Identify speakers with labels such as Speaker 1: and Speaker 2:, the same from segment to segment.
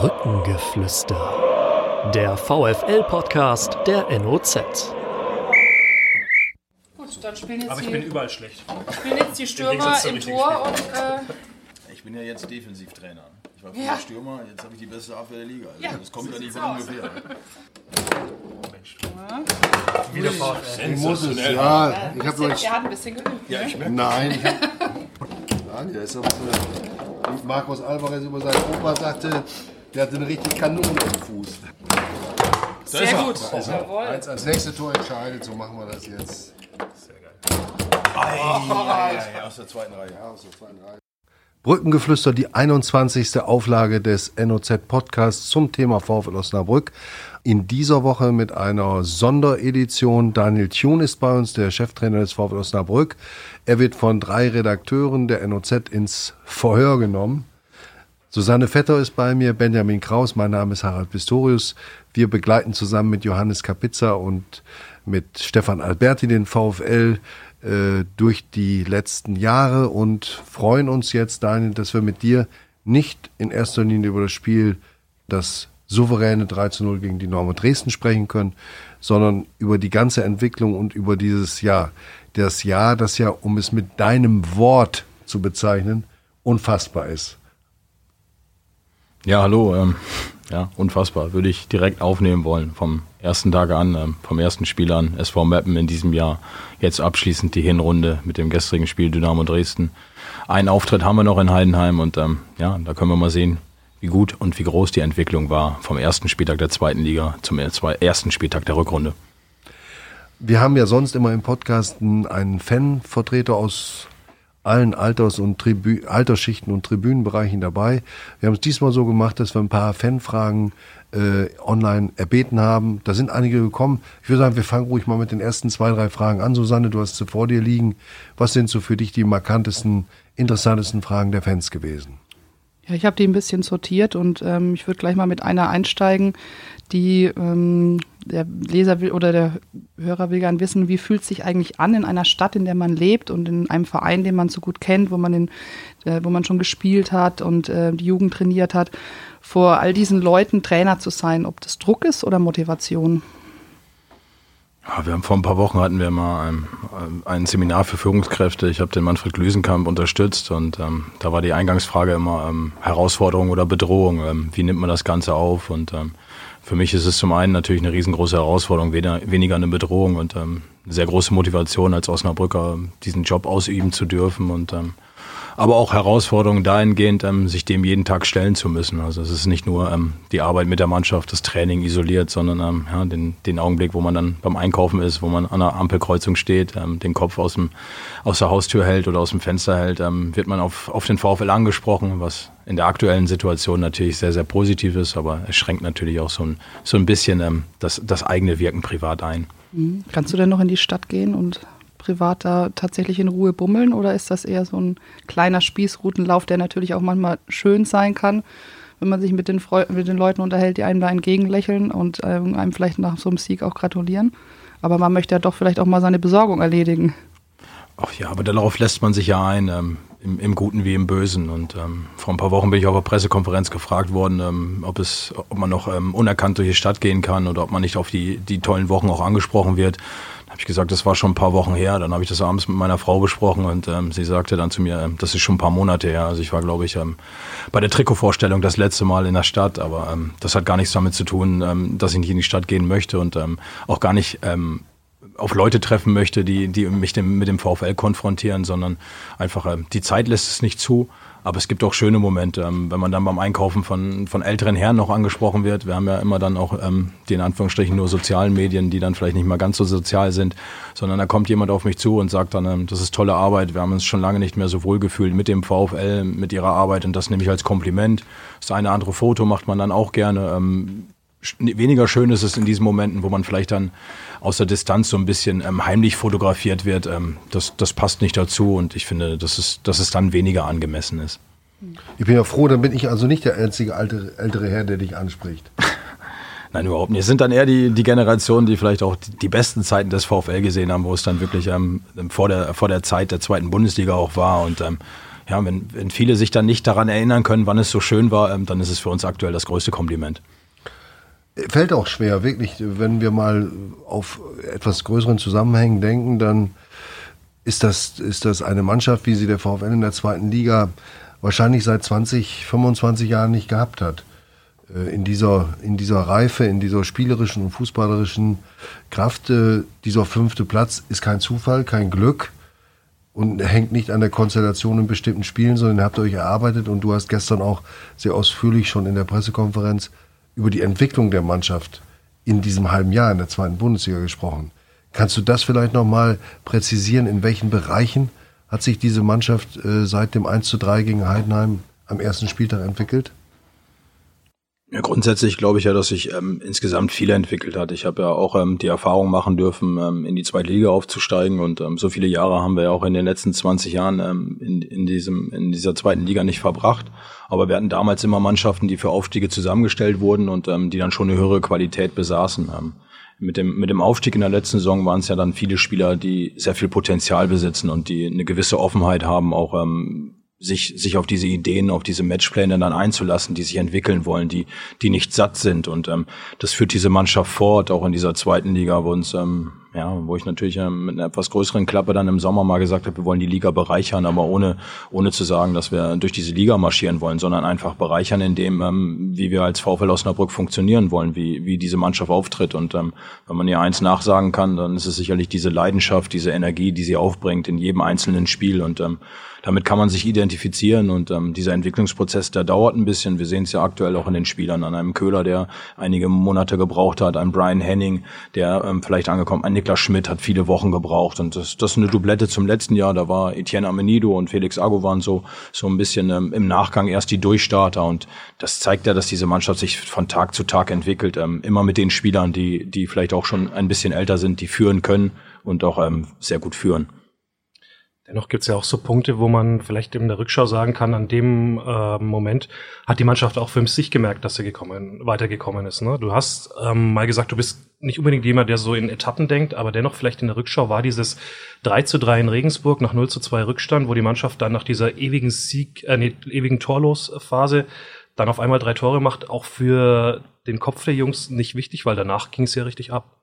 Speaker 1: Brückengeflüster. Der VFL-Podcast der NOZ.
Speaker 2: Gut, dann spielen jetzt,
Speaker 3: Aber ich
Speaker 2: die,
Speaker 3: bin überall schlecht.
Speaker 2: spielen jetzt die Stürmer im Tor und äh,
Speaker 4: Ich bin ja jetzt Defensivtrainer. Ich war früher
Speaker 2: Ja.
Speaker 4: Stürmer, jetzt habe ich die beste Abwehr der Liga. Also
Speaker 2: Ja,
Speaker 4: das kommt ja nicht von
Speaker 2: aus.
Speaker 4: ungefähr.
Speaker 3: Wieder VfL.
Speaker 5: Ich muss es, ja. Ich habe euch.
Speaker 2: hat ein bisschen geübt.
Speaker 3: Ja,
Speaker 2: ne?
Speaker 3: ich merke.
Speaker 5: Nein, ich hab, Nein, der ist so, wie Markus Alvarez über seinen Opa sagte, der hatte eine richtig Kanone im Fuß.
Speaker 2: Sehr gut. Jawohl.
Speaker 5: Als, als nächste Tor entscheidet, so machen wir das jetzt.
Speaker 4: Aus der zweiten Reihe.
Speaker 5: Ja, aus der zweiten Reihe. Brückengeflüster, die 21. Auflage des NOZ Podcasts zum Thema VfL Osnabrück. In dieser Woche mit einer Sonderedition. Daniel Thun ist bei uns, der Cheftrainer des VfL Osnabrück. Er wird von drei Redakteuren der NOZ ins Verhör genommen. Susanne Vetter ist bei mir, Benjamin Kraus, mein Name ist Harald Pistorius. Wir begleiten zusammen mit Johannes Kapitza und mit Stefan Alberti den VfL äh, durch die letzten Jahre und freuen uns jetzt, Daniel, dass wir mit dir nicht in erster Linie über das Spiel, das souveräne 3 zu 0 gegen die Norme Dresden sprechen können, sondern über die ganze Entwicklung und über dieses Jahr. Das Jahr, das ja, um es mit deinem Wort zu bezeichnen, unfassbar ist.
Speaker 6: Ja, hallo. Ähm, ja, unfassbar. Würde ich direkt aufnehmen wollen. Vom ersten Tag an, ähm, vom ersten Spiel an. SV Meppen in diesem Jahr. Jetzt abschließend die Hinrunde mit dem gestrigen Spiel Dynamo Dresden. Einen Auftritt haben wir noch in Heidenheim und ähm, ja, da können wir mal sehen, wie gut und wie groß die Entwicklung war vom ersten Spieltag der zweiten Liga zum er- ersten Spieltag der Rückrunde.
Speaker 5: Wir haben ja sonst immer im Podcast einen Fanvertreter aus allen Alters- und Tribü Altersschichten und Tribünenbereichen dabei. Wir haben es diesmal so gemacht, dass wir ein paar Fanfragen äh, online erbeten haben. Da sind einige gekommen. Ich würde sagen, wir fangen ruhig mal mit den ersten zwei, drei Fragen an. Susanne, du hast sie vor dir liegen. Was sind so für dich die markantesten, interessantesten Fragen der Fans gewesen?
Speaker 7: Ja, ich habe die ein bisschen sortiert und ähm, ich würde gleich mal mit einer einsteigen, die ähm, der Leser will oder der Hörer will gern wissen, wie fühlt es sich eigentlich an in einer Stadt, in der man lebt und in einem Verein, den man so gut kennt, wo man in, äh, wo man schon gespielt hat und äh, die Jugend trainiert hat, vor all diesen Leuten Trainer zu sein, ob das Druck ist oder Motivation.
Speaker 6: Ja, wir haben vor ein paar Wochen hatten wir mal ein, ein Seminar für Führungskräfte. Ich habe den Manfred Glüsenkamp unterstützt und ähm, da war die Eingangsfrage immer ähm, Herausforderung oder Bedrohung. Ähm, wie nimmt man das Ganze auf? Und ähm, für mich ist es zum einen natürlich eine riesengroße Herausforderung, weniger, eine Bedrohung und ähm, eine sehr große Motivation als Osnabrücker, diesen Job ausüben zu dürfen und ähm, aber auch Herausforderungen dahingehend, ähm, sich dem jeden Tag stellen zu müssen. Also es ist nicht nur ähm, die Arbeit mit der Mannschaft, das Training isoliert, sondern ähm, ja, den, den Augenblick, wo man dann beim Einkaufen ist, wo man an einer Ampelkreuzung steht, ähm, den Kopf aus, dem, aus der Haustür hält oder aus dem Fenster hält, ähm, wird man auf, auf den VfL angesprochen, was in der aktuellen Situation natürlich sehr, sehr positiv ist, aber es schränkt natürlich auch so ein, so ein bisschen ähm, das, das eigene Wirken privat ein.
Speaker 7: Mhm. Kannst du denn noch in die Stadt gehen und privat da tatsächlich in Ruhe bummeln oder ist das eher so ein kleiner Spießrutenlauf, der natürlich auch manchmal schön sein kann, wenn man sich mit den, Freu mit den Leuten unterhält, die einem da entgegenlächeln und ähm, einem vielleicht nach so einem Sieg auch gratulieren? Aber man möchte ja doch vielleicht auch mal seine Besorgung erledigen.
Speaker 6: Ach ja, aber darauf lässt man sich ja ein, ähm, im, im Guten wie im Bösen. Und ähm, vor ein paar Wochen bin ich auf einer Pressekonferenz gefragt worden, ähm, ob, es, ob man noch ähm, unerkannt durch die Stadt gehen kann oder ob man nicht auf die, die tollen Wochen auch angesprochen wird. Habe ich gesagt, das war schon ein paar Wochen her. Dann habe ich das abends mit meiner Frau besprochen und ähm, sie sagte dann zu mir, ähm, das ist schon ein paar Monate her. Also ich war, glaube ich, ähm, bei der Trikotvorstellung das letzte Mal in der Stadt, aber ähm, das hat gar nichts damit zu tun, ähm, dass ich nicht in die Stadt gehen möchte und ähm, auch gar nicht ähm, auf Leute treffen möchte, die, die mich dem, mit dem VfL konfrontieren, sondern einfach ähm, die Zeit lässt es nicht zu. Aber es gibt auch schöne Momente, ähm, wenn man dann beim Einkaufen von, von älteren Herren noch angesprochen wird. Wir haben ja immer dann auch ähm, die in Anführungsstrichen nur sozialen Medien, die dann vielleicht nicht mal ganz so sozial sind, sondern da kommt jemand auf mich zu und sagt dann, ähm, das ist tolle Arbeit, wir haben uns schon lange nicht mehr so wohl gefühlt mit dem VfL, mit ihrer Arbeit und das nehme ich als Kompliment. Das eine andere Foto macht man dann auch gerne. Ähm, weniger schön ist es in diesen Momenten, wo man vielleicht dann aus der Distanz so ein bisschen ähm, heimlich fotografiert wird. Ähm, das, das passt nicht dazu und ich finde, dass es, dass es dann weniger angemessen ist.
Speaker 5: Ich bin ja froh, dann bin ich also nicht der einzige alte, ältere Herr, der dich anspricht.
Speaker 6: Nein, überhaupt nicht. Es sind dann eher die, die Generationen, die vielleicht auch die, die besten Zeiten des VfL gesehen haben, wo es dann wirklich ähm, vor, der, vor der Zeit der zweiten Bundesliga auch war. Und ähm, ja, wenn, wenn viele sich dann nicht daran erinnern können, wann es so schön war, ähm, dann ist es für uns aktuell das größte Kompliment.
Speaker 5: Fällt auch schwer, wirklich, wenn wir mal auf etwas größeren Zusammenhängen denken, dann ist das, ist das eine Mannschaft, wie sie der VfL in der zweiten Liga wahrscheinlich seit 20, 25 Jahren nicht gehabt hat. Äh, in dieser, in dieser Reife, in dieser spielerischen und fußballerischen Kraft. Äh, dieser fünfte Platz ist kein Zufall, kein Glück und hängt nicht an der Konstellation in bestimmten Spielen, sondern ihr habt euch erarbeitet und du hast gestern auch sehr ausführlich schon in der Pressekonferenz über die Entwicklung der Mannschaft in diesem halben Jahr in der zweiten Bundesliga gesprochen. Kannst du das vielleicht nochmal präzisieren, in welchen Bereichen hat sich diese Mannschaft äh, seit dem 1 zu 3 gegen Heidenheim am ersten Spieltag entwickelt?
Speaker 6: Ja, grundsätzlich glaube ich ja, dass sich ähm, insgesamt viel entwickelt hat. Ich habe ja auch ähm, die Erfahrung machen dürfen, ähm, in die zweite Liga aufzusteigen und ähm, so viele Jahre haben wir ja auch in den letzten 20 Jahren ähm, in, in, diesem, in dieser zweiten Liga nicht verbracht. Aber wir hatten damals immer Mannschaften, die für Aufstiege zusammengestellt wurden und ähm, die dann schon eine höhere Qualität besaßen. Ähm, mit dem, mit dem Aufstieg in der letzten Saison waren es ja dann viele Spieler, die sehr viel Potenzial besitzen und die eine gewisse Offenheit haben, auch ähm, sich, sich auf diese Ideen, auf diese Matchpläne dann einzulassen, die sich entwickeln wollen, die, die nicht satt sind. Und ähm, das führt diese Mannschaft fort, auch in dieser zweiten Liga, wo uns ähm, ja, wo ich natürlich ähm, mit einer etwas größeren Klappe dann im Sommer mal gesagt habe, wir wollen die Liga bereichern, aber ohne, ohne zu sagen, dass wir durch diese Liga marschieren wollen, sondern einfach bereichern in dem, ähm, wie wir als VfL Osnabrück funktionieren wollen, wie, wie diese Mannschaft auftritt. Und ähm, wenn man ihr eins nachsagen kann, dann ist es sicherlich diese Leidenschaft, diese Energie, die sie aufbringt in jedem einzelnen Spiel. Und ähm, damit kann man sich identifizieren und ähm, dieser Entwicklungsprozess, der dauert ein bisschen. Wir sehen es ja aktuell auch in den Spielern, an einem Köhler, der einige Monate gebraucht hat, an Brian Henning, der ähm, vielleicht angekommen, an Niklas Schmidt hat viele Wochen gebraucht und das, das ist eine Doublette zum letzten Jahr. Da war Etienne Amenido und Felix Ago waren so so ein bisschen ähm, im Nachgang erst die Durchstarter und das zeigt ja, dass diese Mannschaft sich von Tag zu Tag entwickelt. Ähm, immer mit den Spielern, die die vielleicht auch schon ein bisschen älter sind, die führen können und auch ähm, sehr gut führen.
Speaker 3: Dennoch gibt es ja auch so Punkte, wo man vielleicht in der Rückschau sagen kann, an dem äh, Moment hat die Mannschaft auch für sich gemerkt, dass sie gekommen, weitergekommen ist. Ne? Du hast ähm, mal gesagt, du bist nicht unbedingt jemand, der so in Etappen denkt, aber dennoch vielleicht in der Rückschau war dieses 3 zu 3 in Regensburg nach 0 zu 2 Rückstand, wo die Mannschaft dann nach dieser ewigen Sieg, äh, nee, ewigen Torlosphase dann auf einmal drei Tore macht, auch für den Kopf der Jungs nicht wichtig, weil danach ging es ja richtig ab.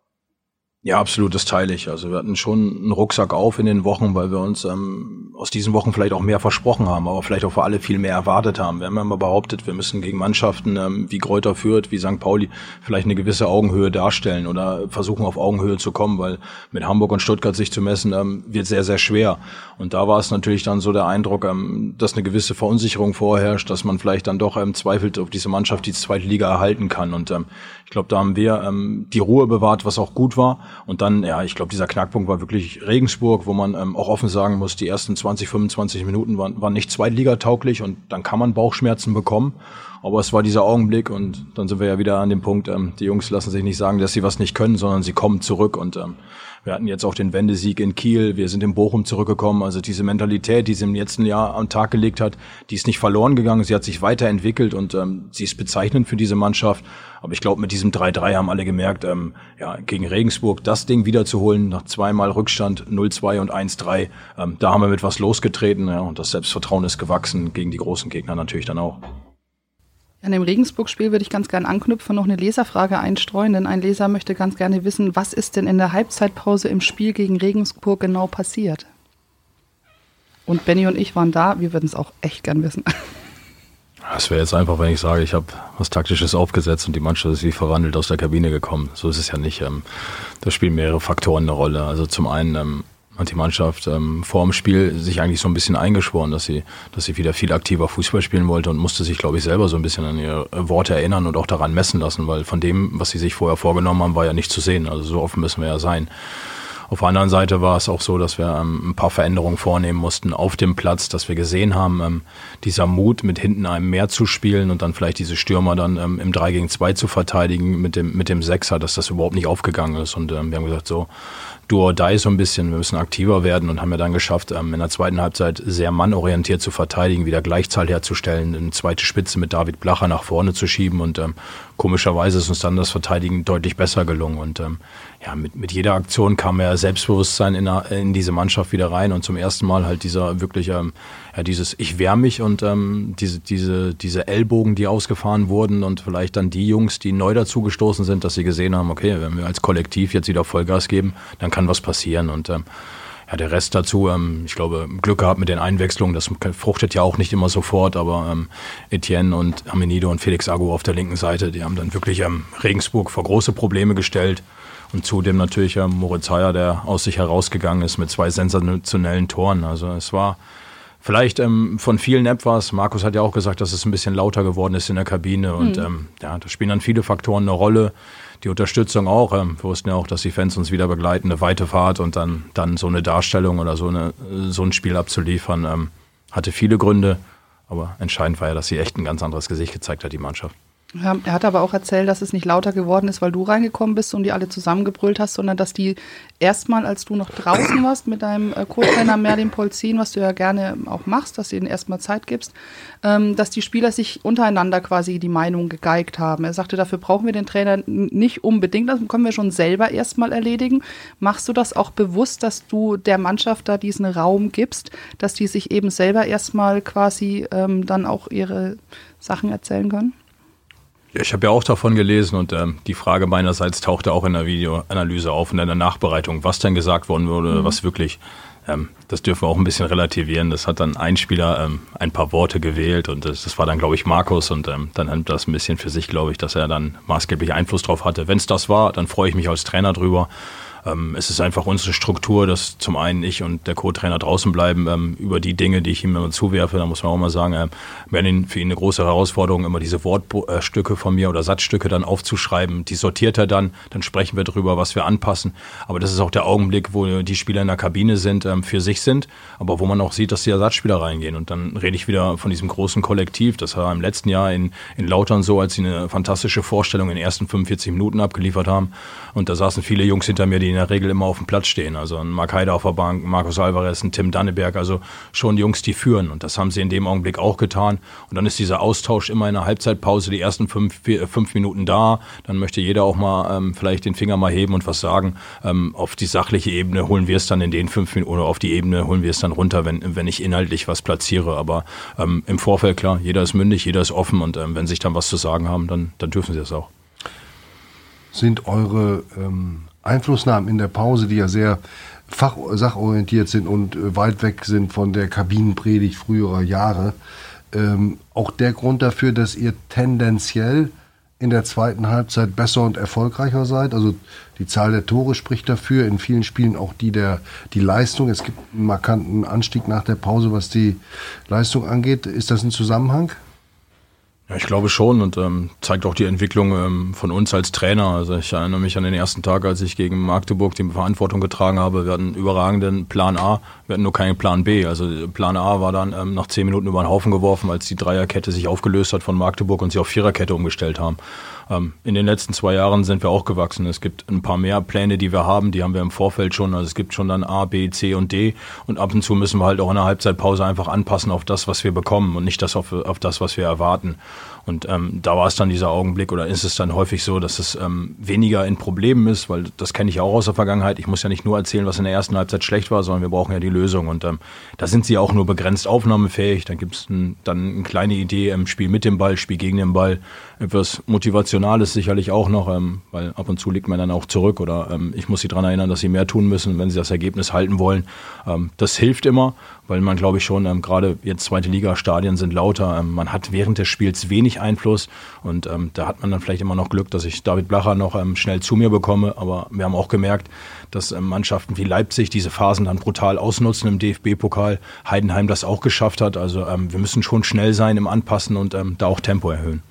Speaker 6: Ja, absolut, das teile ich. Also wir hatten schon einen Rucksack auf in den Wochen, weil wir uns ähm, aus diesen Wochen vielleicht auch mehr versprochen haben, aber vielleicht auch für alle viel mehr erwartet haben. Wir haben ja immer behauptet, wir müssen gegen Mannschaften ähm, wie Kräuter führt, wie St. Pauli vielleicht eine gewisse Augenhöhe darstellen oder versuchen auf Augenhöhe zu kommen, weil mit Hamburg und Stuttgart sich zu messen ähm, wird sehr, sehr schwer. Und da war es natürlich dann so der Eindruck, ähm, dass eine gewisse Verunsicherung vorherrscht, dass man vielleicht dann doch ähm, zweifelt, ob diese Mannschaft die zweite Liga erhalten kann. Und ähm, ich glaube, da haben wir ähm, die Ruhe bewahrt, was auch gut war. Und dann, ja, ich glaube, dieser Knackpunkt war wirklich Regensburg, wo man ähm, auch offen sagen muss, die ersten 20, 25 Minuten waren, waren nicht zweitligatauglich und dann kann man Bauchschmerzen bekommen. Aber es war dieser Augenblick und dann sind wir ja wieder an dem Punkt, ähm, die Jungs lassen sich nicht sagen, dass sie was nicht können, sondern sie kommen zurück und ähm, wir hatten jetzt auch den Wendesieg in Kiel, wir sind in Bochum zurückgekommen. Also diese Mentalität, die sie im letzten Jahr am Tag gelegt hat, die ist nicht verloren gegangen, sie hat sich weiterentwickelt und ähm, sie ist bezeichnend für diese Mannschaft. Aber ich glaube, mit diesem 3-3 haben alle gemerkt, ähm, ja, gegen Regensburg das Ding wiederzuholen, nach zweimal Rückstand 0-2 und 1-3, ähm, da haben wir mit was losgetreten ja, und das Selbstvertrauen ist gewachsen gegen die großen Gegner natürlich dann auch.
Speaker 7: An dem Regensburg-Spiel würde ich ganz gerne anknüpfen, noch eine Leserfrage einstreuen, denn ein Leser möchte ganz gerne wissen, was ist denn in der Halbzeitpause im Spiel gegen Regensburg genau passiert? Und Benny und ich waren da, wir würden es auch echt gern wissen.
Speaker 6: Das wäre jetzt einfach, wenn ich sage, ich habe was Taktisches aufgesetzt und die Mannschaft ist wie verwandelt aus der Kabine gekommen. So ist es ja nicht. Ähm, da spielen mehrere Faktoren eine Rolle. Also zum einen ähm, hat die Mannschaft ähm, vor dem Spiel sich eigentlich so ein bisschen eingeschworen, dass sie, dass sie wieder viel aktiver Fußball spielen wollte und musste sich, glaube ich, selber so ein bisschen an ihre Worte erinnern und auch daran messen lassen, weil von dem, was sie sich vorher vorgenommen haben, war ja nicht zu sehen. Also so offen müssen wir ja sein. Auf der anderen Seite war es auch so, dass wir ähm, ein paar Veränderungen vornehmen mussten auf dem Platz, dass wir gesehen haben, ähm, dieser Mut, mit hinten einem mehr zu spielen und dann vielleicht diese Stürmer dann ähm, im 3 gegen 2 zu verteidigen mit dem, mit dem Sechser, dass das überhaupt nicht aufgegangen ist. Und wir haben gesagt, so, do or die so ein bisschen. Wir müssen aktiver werden und haben ja dann geschafft, ähm, in der zweiten Halbzeit sehr mannorientiert zu verteidigen, wieder Gleichzahl herzustellen, eine zweite Spitze mit David Blacher nach vorne zu schieben und ähm, komischerweise ist uns dann das Verteidigen deutlich besser gelungen. Und ähm, ja, mit, mit jeder Aktion kam mehr Selbstbewusstsein in, in diese Mannschaft wieder rein und zum ersten Mal halt dieser wirklich, ähm, ja, dieses Ich wehr mich und ähm, diese, diese, diese Ellbogen, die ausgefahren wurden und vielleicht dann die Jungs, die neu dazugestoßen sind, dass sie gesehen haben, okay, wenn wir als Kollektiv jetzt wieder Vollgas geben, dann kann was passieren. Und ähm, ja, der Rest dazu, ähm, ich glaube, Glück gehabt mit den Einwechslungen, das fruchtet ja auch nicht immer sofort, aber ähm, Etienne und Amenido und Felix Agu auf der linken Seite, die haben dann wirklich ähm, Regensburg vor große Probleme gestellt. Und zudem natürlich ähm, Moritz Heyer, der aus sich herausgegangen ist mit zwei sensationellen Toren. Also es war vielleicht ähm, von vielen etwas. Markus hat ja auch gesagt, dass es ein bisschen lauter geworden ist in der Kabine. Und mhm. ähm, ja, da spielen dann viele Faktoren eine Rolle die Unterstützung auch. Ähm, wir wussten ja auch, dass die Fans uns wieder begleiten, eine weite Fahrt und dann, dann so eine Darstellung oder so, eine, so ein Spiel abzuliefern, ähm, hatte viele Gründe. Aber entscheidend war ja, dass sie echt ein ganz anderes Gesicht gezeigt hat, die Mannschaft.
Speaker 7: Ja, er hat aber auch erzählt, dass es nicht lauter geworden ist, weil du reingekommen bist und die alle zusammengebrüllt hast, sondern dass die erstmal, als du noch draußen warst mit deinem äh, Co-Trainer Merlin Polzin, was du ja gerne auch machst, dass du ihnen erstmal Zeit gibst, ähm, dass die Spieler sich untereinander quasi die Meinung gegeigt haben. Er sagte, dafür brauchen wir den Trainer nicht unbedingt, das können wir schon selber erstmal erledigen. Machst du das auch bewusst, dass du der Mannschaft da diesen Raum gibst, dass die sich eben selber erstmal quasi ähm, dann auch ihre Sachen erzählen können?
Speaker 6: Ja, ich habe ja auch davon gelesen und ähm, die Frage meinerseits tauchte auch in der Videoanalyse auf und in der Nachbereitung, was denn gesagt worden wurde, mhm. was wirklich. Ähm, das dürfen wir auch ein bisschen relativieren. Das hat dann ein Spieler ähm, ein paar Worte gewählt und das, das war dann, glaube ich, Markus und ähm, dann nimmt das ein bisschen für sich, glaube ich, dass er dann maßgeblich Einfluss drauf hatte. Wenn es das war, dann freue ich mich als Trainer drüber. Ähm, es ist einfach unsere Struktur, dass zum einen ich und der Co-Trainer draußen bleiben ähm, über die Dinge, die ich ihm immer zuwerfe. Da muss man auch mal sagen, äh, werden für ihn eine große Herausforderung, immer diese Wortstücke von mir oder Satzstücke dann aufzuschreiben. Die sortiert er dann, dann sprechen wir darüber, was wir anpassen. Aber das ist auch der Augenblick, wo die Spieler in der Kabine sind, ähm, für sich sind, aber wo man auch sieht, dass die Ersatzspieler reingehen. Und dann rede ich wieder von diesem großen Kollektiv. Das war im letzten Jahr in, in Lautern so, als sie eine fantastische Vorstellung in den ersten 45 Minuten abgeliefert haben. Und da saßen viele Jungs hinter mir, die in der Regel immer auf dem Platz stehen. Also ein Mark Heide auf der Bank, Markus Alvarez, ein Tim Danneberg, also schon Jungs, die führen. Und das haben sie in dem Augenblick auch getan. Und dann ist dieser Austausch immer in der Halbzeitpause, die ersten fünf, vier, fünf Minuten da. Dann möchte jeder auch mal ähm, vielleicht den Finger mal heben und was sagen. Ähm, auf die sachliche Ebene holen wir es dann in den fünf Minuten oder auf die Ebene holen wir es dann runter, wenn, wenn ich inhaltlich was platziere. Aber ähm, im Vorfeld, klar, jeder ist mündig, jeder ist offen und ähm, wenn sich dann was zu sagen haben, dann, dann dürfen sie es auch.
Speaker 5: Sind eure ähm, Einflussnahmen in der Pause, die ja sehr fachsachorientiert sind und äh, weit weg sind von der Kabinenpredigt früherer Jahre, ähm, auch der Grund dafür, dass ihr tendenziell in der zweiten Halbzeit besser und erfolgreicher seid. Also die Zahl der Tore spricht dafür, in vielen Spielen auch die der die Leistung. Es gibt einen markanten Anstieg nach der Pause, was die Leistung angeht. Ist das ein Zusammenhang?
Speaker 6: Ich glaube schon und ähm, zeigt auch die Entwicklung ähm, von uns als Trainer. Also ich erinnere mich an den ersten Tag, als ich gegen Magdeburg die Verantwortung getragen habe. Wir hatten einen überragenden Plan A, wir hatten nur keinen Plan B. Also Plan A war dann ähm, nach zehn Minuten über den Haufen geworfen, als die Dreierkette sich aufgelöst hat von Magdeburg und sie auf Viererkette umgestellt haben. Ähm, in den letzten zwei Jahren sind wir auch gewachsen. Es gibt ein paar mehr Pläne, die wir haben, die haben wir im Vorfeld schon. Also es gibt schon dann A, B, C und D. Und ab und zu müssen wir halt auch in der Halbzeitpause einfach anpassen auf das, was wir bekommen und nicht das auf, auf das, was wir erwarten. Und ähm, da war es dann dieser Augenblick oder ist es dann häufig so, dass es ähm, weniger in Problemen ist, weil das kenne ich auch aus der Vergangenheit. Ich muss ja nicht nur erzählen, was in der ersten Halbzeit schlecht war, sondern wir brauchen ja die Lösung. Und ähm, da sind sie auch nur begrenzt aufnahmefähig. Dann gibt es ein, dann eine kleine Idee im Spiel mit dem Ball, Spiel gegen den Ball. Etwas Motivationales sicherlich auch noch, ähm, weil ab und zu liegt man dann auch zurück oder ähm, ich muss sie daran erinnern, dass sie mehr tun müssen, wenn sie das Ergebnis halten wollen. Ähm, das hilft immer weil man, glaube ich, schon, ähm, gerade jetzt zweite Liga-Stadien sind lauter, ähm, man hat während des Spiels wenig Einfluss und ähm, da hat man dann vielleicht immer noch Glück, dass ich David Blacher noch ähm, schnell zu mir bekomme, aber wir haben auch gemerkt, dass ähm, Mannschaften wie Leipzig diese Phasen dann brutal ausnutzen im DFB-Pokal, Heidenheim das auch geschafft hat, also ähm, wir müssen schon schnell sein im Anpassen und da auch Tempo erhöhen.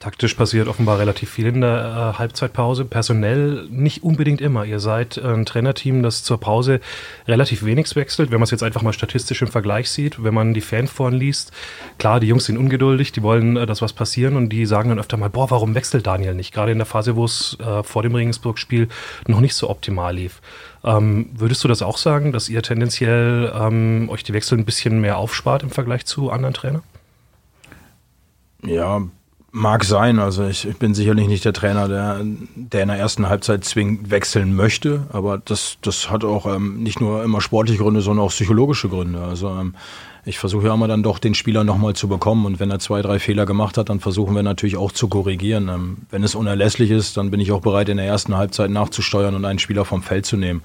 Speaker 3: Taktisch passiert offenbar relativ viel in der äh, Halbzeitpause. Personell nicht unbedingt immer. Ihr seid ein Trainerteam, das zur Pause relativ wenig wechselt. Wenn man es jetzt einfach mal statistisch im Vergleich sieht, wenn man die Fanforen liest, klar, die Jungs sind ungeduldig, die wollen, äh, dass was passieren und die sagen dann öfter mal, boah, warum wechselt Daniel nicht? Gerade in der Phase, wo es äh, vor dem Regensburg-Spiel noch nicht so optimal lief. Ähm, würdest du das auch sagen, dass ihr tendenziell ähm, euch die Wechsel ein bisschen mehr aufspart im Vergleich zu anderen Trainern?
Speaker 6: Ja, Mag sein, also ich, ich, bin sicherlich nicht der Trainer, der, der in der ersten Halbzeit zwingend wechseln möchte, aber das, das hat auch ähm, nicht nur immer sportliche Gründe, sondern auch psychologische Gründe. Also ähm, ich versuche ja immer dann doch den Spieler nochmal zu bekommen und wenn er zwei, drei Fehler gemacht hat, dann versuchen wir natürlich auch zu korrigieren. Ähm, wenn es unerlässlich ist, dann bin ich auch bereit, in der ersten Halbzeit nachzusteuern und einen Spieler vom Feld zu nehmen.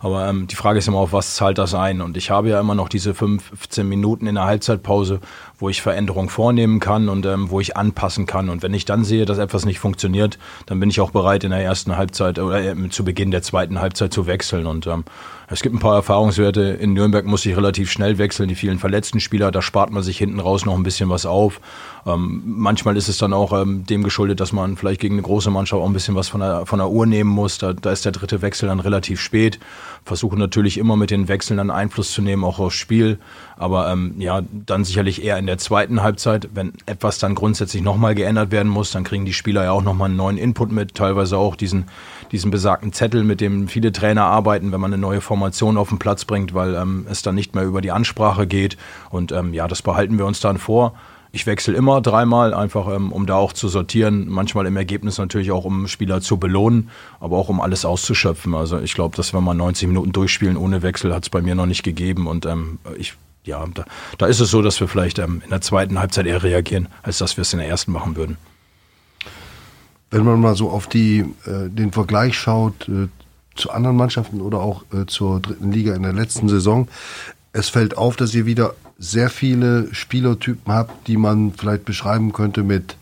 Speaker 6: Aber ähm, die Frage ist immer, auf was zahlt das ein? Und ich habe ja immer noch diese 15 Minuten in der Halbzeitpause, wo ich Veränderungen vornehmen kann und ähm, wo ich anpassen kann. Und wenn ich dann sehe, dass etwas nicht funktioniert, dann bin ich auch bereit, in der ersten Halbzeit oder äh, zu Beginn der zweiten Halbzeit zu wechseln. Und ähm, es gibt ein paar Erfahrungswerte. In Nürnberg muss ich relativ schnell wechseln. Die vielen verletzten Spieler, da spart man sich hinten raus noch ein bisschen was auf. Ähm, manchmal ist es dann auch ähm, dem geschuldet, dass man vielleicht gegen eine große Mannschaft auch ein bisschen was von der, von der Uhr nehmen muss. Da, da ist der dritte Wechsel dann relativ spät. Versuchen natürlich immer mit den Wechseln dann Einfluss zu nehmen, auch aufs Spiel. Aber ähm, ja, dann sicherlich eher in der zweiten Halbzeit. Wenn etwas dann grundsätzlich nochmal geändert werden muss, dann kriegen die Spieler ja auch nochmal einen neuen Input mit. Teilweise auch diesen, diesen besagten Zettel, mit dem viele Trainer arbeiten, wenn man eine neue Formation auf den Platz bringt, weil ähm, es dann nicht mehr über die Ansprache geht. Und ähm, ja, das behalten wir uns dann vor. Ich wechsle immer dreimal, einfach ähm, um da auch zu sortieren. Manchmal im Ergebnis natürlich auch, um Spieler zu belohnen, aber auch um alles auszuschöpfen. Also ich glaube, dass wenn wir 90 Minuten durchspielen ohne Wechsel, hat es bei mir noch nicht gegeben. Und ähm, ich, ja, da, da, ist es so, dass wir vielleicht ähm, in der zweiten Halbzeit eher reagieren, als dass wir es in der ersten machen würden.
Speaker 5: Wenn man mal so auf die, äh, den Vergleich schaut äh, zu anderen Mannschaften oder auch äh, zur dritten Liga in der letzten Saison, es fällt auf, dass ihr wieder sehr viele Spielertypen habt, die man vielleicht beschreiben könnte mit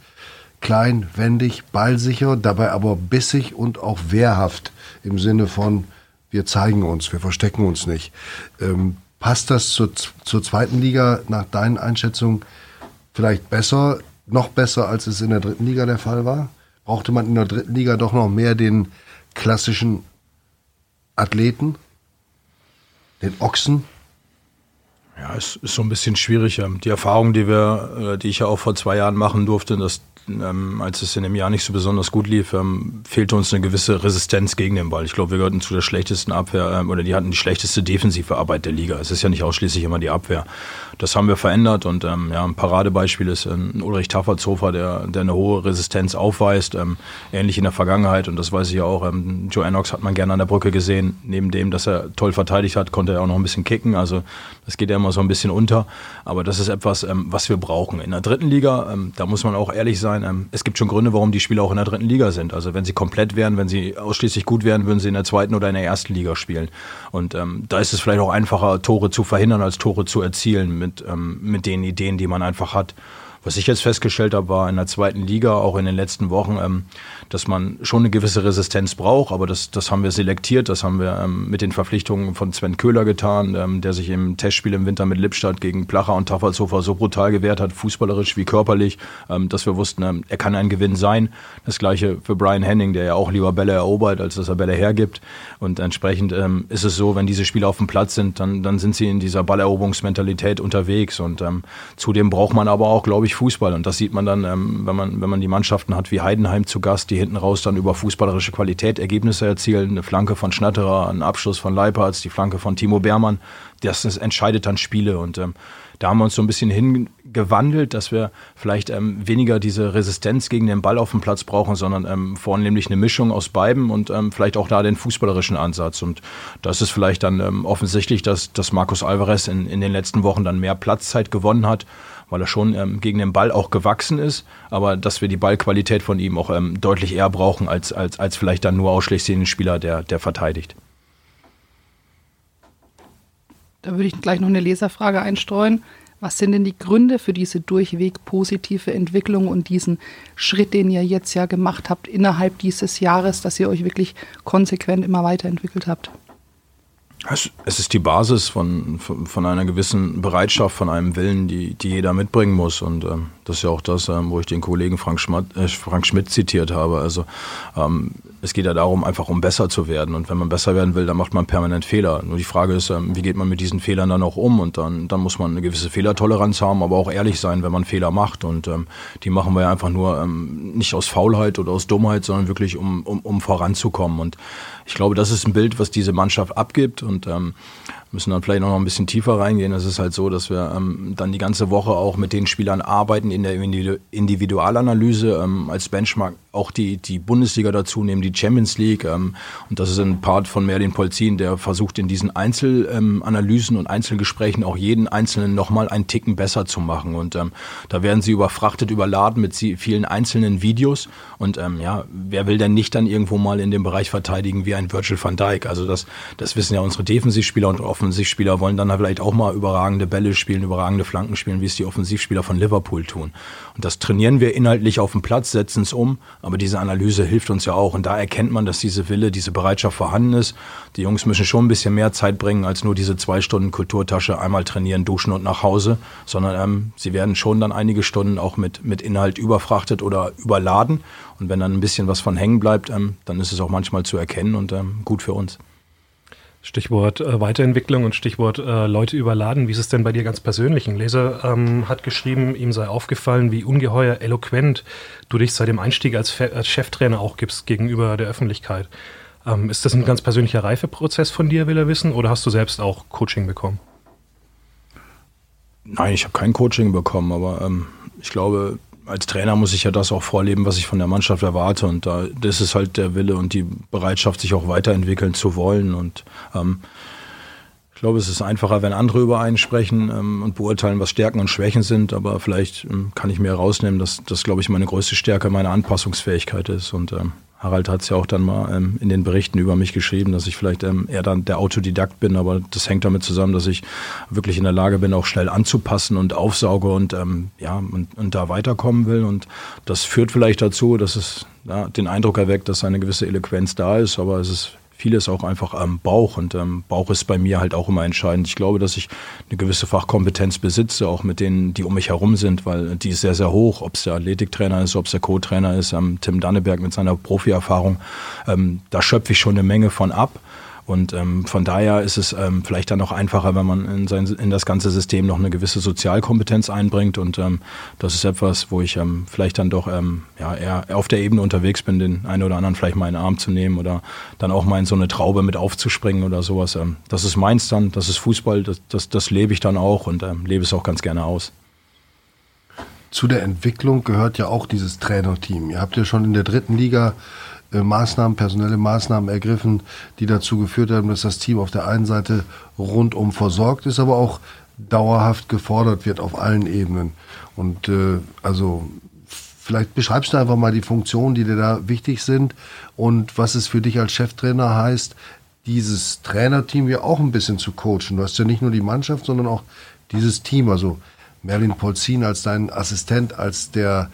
Speaker 5: klein, wendig, ballsicher, dabei aber bissig und auch wehrhaft im Sinne von wir zeigen uns, wir verstecken uns nicht. Ähm, passt das zur, zur zweiten Liga nach deinen Einschätzungen vielleicht besser, noch besser, als es in der dritten Liga der Fall war? Brauchte man in der dritten Liga doch noch mehr den klassischen Athleten, den Ochsen?
Speaker 6: Ja, es ist so ein bisschen schwierig. Die Erfahrung, die wir, äh, die ich ja auch vor zwei Jahren machen durfte, dass ähm, als es in dem Jahr nicht so besonders gut lief, ähm, fehlte uns eine gewisse Resistenz gegen den Ball. Ich glaube, wir gehörten zu der schlechtesten Abwehr ähm, oder die hatten die schlechteste defensive Arbeit der Liga. Es ist ja nicht ausschließlich immer die Abwehr. Das haben wir verändert und ähm, ja, ein Paradebeispiel ist ein Ulrich Taffertshofer, der, der eine hohe Resistenz aufweist, ähm, ähnlich in der Vergangenheit und das weiß ich ja auch. Ähm, Joe Enox hat man gerne an der Brücke gesehen. Neben dem, dass er toll verteidigt hat, konnte er auch noch ein bisschen kicken. Also das geht ja immer so ein bisschen unter. Aber das ist etwas, ähm, was wir brauchen. In der dritten Liga, ähm, da muss man auch ehrlich sein, ähm, es gibt schon Gründe, warum die Spieler auch in der dritten Liga sind. Also wenn sie komplett wären, wenn sie ausschließlich gut wären, würden sie in der zweiten oder in der ersten Liga spielen. Und ähm, da ist es vielleicht auch einfacher, Tore zu verhindern, als Tore zu erzielen mit, ähm, mit den Ideen, die man einfach hat. Was ich jetzt festgestellt habe, war in der zweiten Liga, auch in den letzten Wochen, ähm, dass man schon eine gewisse Resistenz braucht, aber das, das haben wir selektiert, das haben wir ähm, mit den Verpflichtungen von Sven Köhler getan, ähm, der sich im Testspiel im Winter mit Lippstadt gegen Placher und Tafelshofer so brutal gewehrt hat, fußballerisch wie körperlich, ähm, dass wir wussten, ähm, er kann ein Gewinn sein. Das gleiche für Brian Henning, der ja auch lieber Bälle erobert, als dass er Bälle hergibt. Und entsprechend ähm, ist es so, wenn diese Spieler auf dem Platz sind, dann, dann sind sie in dieser Balleroberungsmentalität unterwegs. Und zudem braucht man aber auch, glaube ich, Fußball. Und das sieht man dann, ähm, wenn, man, wenn man die Mannschaften hat wie Heidenheim zu Gast, die hinten raus dann über fußballerische Qualität Ergebnisse erzielen. Eine Flanke von Schnatterer, ein Abschluss von Leipertz, die Flanke von Timo Beermann. Das, das entscheidet dann Spiele. Und ähm, da haben wir uns so ein bisschen hingewandelt, dass wir vielleicht ähm, weniger diese Resistenz gegen den Ball auf dem Platz brauchen, sondern ähm, vornehmlich eine Mischung aus beiden und ähm, vielleicht auch da den fußballerischen Ansatz. Und das ist vielleicht dann ähm, offensichtlich, dass, dass Markus Alvarez in, in den letzten Wochen dann mehr Platzzeit gewonnen hat weil er schon ähm, gegen den Ball auch gewachsen ist, aber dass wir die Ballqualität von ihm auch ähm, deutlich eher brauchen, als, als, als vielleicht dann nur ausschließlich den Spieler, der, der verteidigt.
Speaker 7: Da würde ich gleich noch eine Leserfrage einstreuen. Was sind denn die Gründe für diese durchweg positive Entwicklung und diesen Schritt, den ihr jetzt ja gemacht habt innerhalb dieses Jahres, dass ihr euch wirklich konsequent immer weiterentwickelt habt?
Speaker 6: Es, ist die Basis von, von, einer gewissen Bereitschaft, von einem Willen, die, die jeder mitbringen muss. Und ähm, das ist ja auch das, ähm, wo ich den Kollegen Frank, Schmatt, äh, Frank Schmidt zitiert habe. Also ähm, es geht ja darum, einfach um besser zu werden. Und wenn man besser werden will, dann macht man permanent Fehler. Nur die Frage ist, ähm, wie geht man mit diesen Fehlern dann auch um? Und dann, dann muss man eine gewisse Fehlertoleranz haben, aber auch ehrlich sein, wenn man Fehler macht. Und ähm, die machen wir ja einfach nur ähm, nicht aus Faulheit oder aus Dummheit, sondern wirklich, um, um, um voranzukommen. Und ich glaube, das ist ein Bild, was diese Mannschaft abgibt. Und ähm, müssen dann vielleicht noch ein bisschen tiefer reingehen. Es ist halt so, dass wir ähm, dann die ganze Woche auch mit den Spielern arbeiten in der Individualanalyse, ähm, als Benchmark auch die, die Bundesliga dazu nehmen, die Champions League. Ähm, und das ist ein Part von Merlin Polzin, der versucht in diesen Einzelanalysen und Einzelgesprächen auch jeden Einzelnen nochmal einen Ticken besser zu machen. Und ähm, da werden sie überfrachtet, überladen mit vielen einzelnen Videos. Und ähm, ja, wer will denn nicht dann irgendwo mal in dem Bereich verteidigen wie ein Virgil van Dijk? Also das, das wissen ja unsere Defensivspieler und Offensivspieler wollen dann vielleicht auch mal überragende Bälle spielen, überragende Flanken spielen, wie es die Offensivspieler von Liverpool tun. Das trainieren wir inhaltlich auf dem Platz, setzen es um, aber diese Analyse hilft uns ja auch. Und da erkennt man, dass diese Wille, diese Bereitschaft vorhanden ist. Die Jungs müssen schon ein bisschen mehr Zeit bringen, als nur diese zwei Stunden Kulturtasche, einmal trainieren, duschen und nach Hause, sondern ähm, sie werden schon dann einige Stunden auch mit, mit Inhalt überfrachtet oder überladen. Und wenn dann ein bisschen was von hängen bleibt, ähm, dann ist es auch manchmal zu erkennen und ähm, gut für uns.
Speaker 3: Stichwort äh, Weiterentwicklung und Stichwort äh, Leute überladen. Wie ist es denn bei dir ganz persönlich? Ein Leser ähm, hat geschrieben, ihm sei aufgefallen, wie ungeheuer eloquent du dich seit dem Einstieg als, Fe als Cheftrainer auch gibst gegenüber der Öffentlichkeit. Ähm, ist das ein ganz persönlicher Reifeprozess von dir, will er wissen, oder hast du selbst auch Coaching bekommen?
Speaker 6: Nein, ich habe kein Coaching bekommen, aber ähm, ich glaube, als Trainer muss ich ja das auch vorleben, was ich von der Mannschaft erwarte. Und da das ist halt der Wille und die Bereitschaft, sich auch weiterentwickeln zu wollen. Und ähm, ich glaube, es ist einfacher, wenn andere über einen sprechen ähm, und beurteilen, was Stärken und Schwächen sind. Aber vielleicht ähm, kann ich mir herausnehmen, dass das, glaube ich, meine größte Stärke meine Anpassungsfähigkeit ist. Und ähm, Harald hat es ja auch dann mal ähm, in den Berichten über mich geschrieben, dass ich vielleicht ähm, eher dann der Autodidakt bin, aber das hängt damit zusammen, dass ich wirklich in der Lage bin, auch schnell anzupassen und aufsauge und ähm, ja und, und da weiterkommen will. Und das führt vielleicht dazu, dass es ja, den Eindruck erweckt, dass eine gewisse Eloquenz da ist, aber es ist vieles auch einfach am Bauch und ähm, Bauch ist bei mir halt auch immer entscheidend. Ich glaube, dass ich eine gewisse Fachkompetenz besitze, auch mit denen, die um mich herum sind, weil die ist sehr, sehr hoch, ob es der Athletiktrainer ist, ob es der Co-Trainer ist, ähm, Tim Danneberg mit seiner Profi-Erfahrung, ähm, da schöpfe ich schon eine Menge von ab. Und ähm, von daher ist es ähm, vielleicht dann auch einfacher, wenn man in, sein, in das ganze System noch eine gewisse Sozialkompetenz einbringt. Und ähm, das ist etwas, wo ich ähm, vielleicht dann doch ähm, ja, eher auf der Ebene unterwegs bin, den einen oder anderen vielleicht mal in den Arm zu nehmen oder dann auch mal in so eine Traube mit aufzuspringen oder sowas. Ähm, das ist meins dann, das ist Fußball, das, das, das lebe ich dann auch und ähm, lebe es auch ganz gerne aus.
Speaker 5: Zu der Entwicklung gehört ja auch dieses Trainerteam. Ihr habt ja schon in der dritten Liga Maßnahmen, personelle Maßnahmen ergriffen, die dazu geführt haben, dass das Team auf der einen Seite rundum versorgt ist, aber auch dauerhaft gefordert wird auf allen Ebenen. Und äh, also vielleicht beschreibst du einfach mal die Funktionen, die dir da wichtig sind und was es für dich als Cheftrainer heißt, dieses Trainerteam ja auch ein bisschen zu coachen. Du hast ja nicht nur die Mannschaft, sondern auch dieses Team. Also Merlin Polzin als dein Assistent, als der,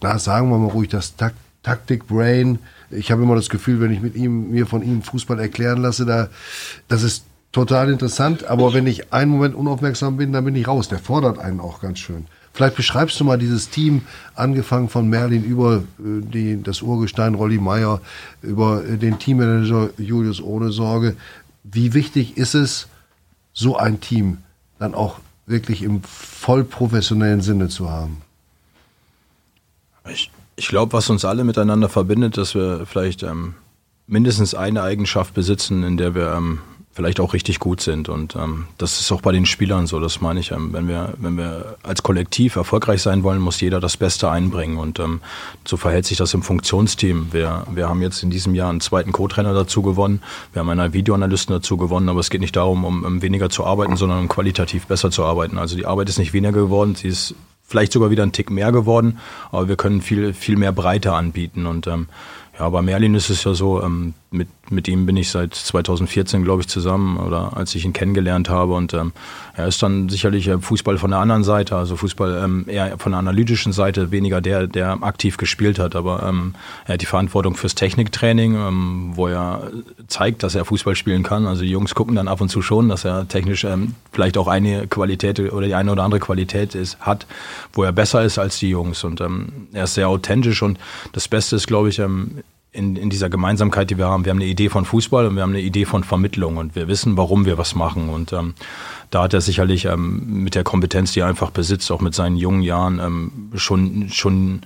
Speaker 5: na sagen wir mal ruhig, das Tak Taktik-Brain, ich habe immer das Gefühl, wenn ich mit ihm, mir von ihm Fußball erklären lasse, da, das ist total interessant. Aber wenn ich einen Moment unaufmerksam bin, dann bin ich raus. Der fordert einen auch ganz schön. Vielleicht beschreibst du mal dieses Team, angefangen von Merlin über äh, die, das Urgestein Rolli Meier, über äh, den Teammanager Julius Ohne Sorge. Wie wichtig ist es, so ein Team dann auch wirklich im voll professionellen Sinne zu haben?
Speaker 6: Ich, ich glaube, was uns alle miteinander verbindet, dass wir vielleicht ähm, mindestens eine Eigenschaft besitzen, in der wir ähm, vielleicht auch richtig gut sind. Und ähm, das ist auch bei den Spielern so. Das meine ich. Ähm, wenn wir, wenn wir als Kollektiv erfolgreich sein wollen, muss jeder das Beste einbringen. Und ähm, so verhält sich das im Funktionsteam. Wir, wir haben jetzt in diesem Jahr einen zweiten Co-Trainer dazu gewonnen. Wir haben einen Videoanalysten dazu gewonnen. Aber es geht nicht darum, um, um weniger zu arbeiten, sondern um qualitativ besser zu arbeiten. Also die Arbeit ist nicht weniger geworden. Sie ist vielleicht sogar wieder ein Tick mehr geworden, aber wir können viel, viel mehr Breite anbieten. Und ähm, ja, bei Merlin ist es ja so, ähm, mit, mit ihm bin ich seit 2014, glaube ich, zusammen oder als ich ihn kennengelernt habe. Und ähm, er ist dann sicherlich äh, Fußball von der anderen Seite, also Fußball ähm, eher von der analytischen Seite, weniger der, der aktiv gespielt hat. Aber ähm, er hat die Verantwortung fürs Techniktraining, ähm, wo er zeigt, dass er Fußball spielen kann. Also die Jungs gucken dann ab und zu schon, dass er technisch ähm, vielleicht auch eine Qualität oder die eine oder andere Qualität ist, hat, wo er besser ist als die Jungs. Und ähm, er ist sehr authentisch und das Beste ist, glaube ich, ähm, in, in dieser Gemeinsamkeit, die wir haben. Wir haben eine Idee von Fußball und wir haben eine Idee von Vermittlung und wir wissen, warum wir was machen. Und ähm, da hat er sicherlich ähm, mit der Kompetenz, die er einfach besitzt, auch mit seinen jungen Jahren, ähm, schon, schon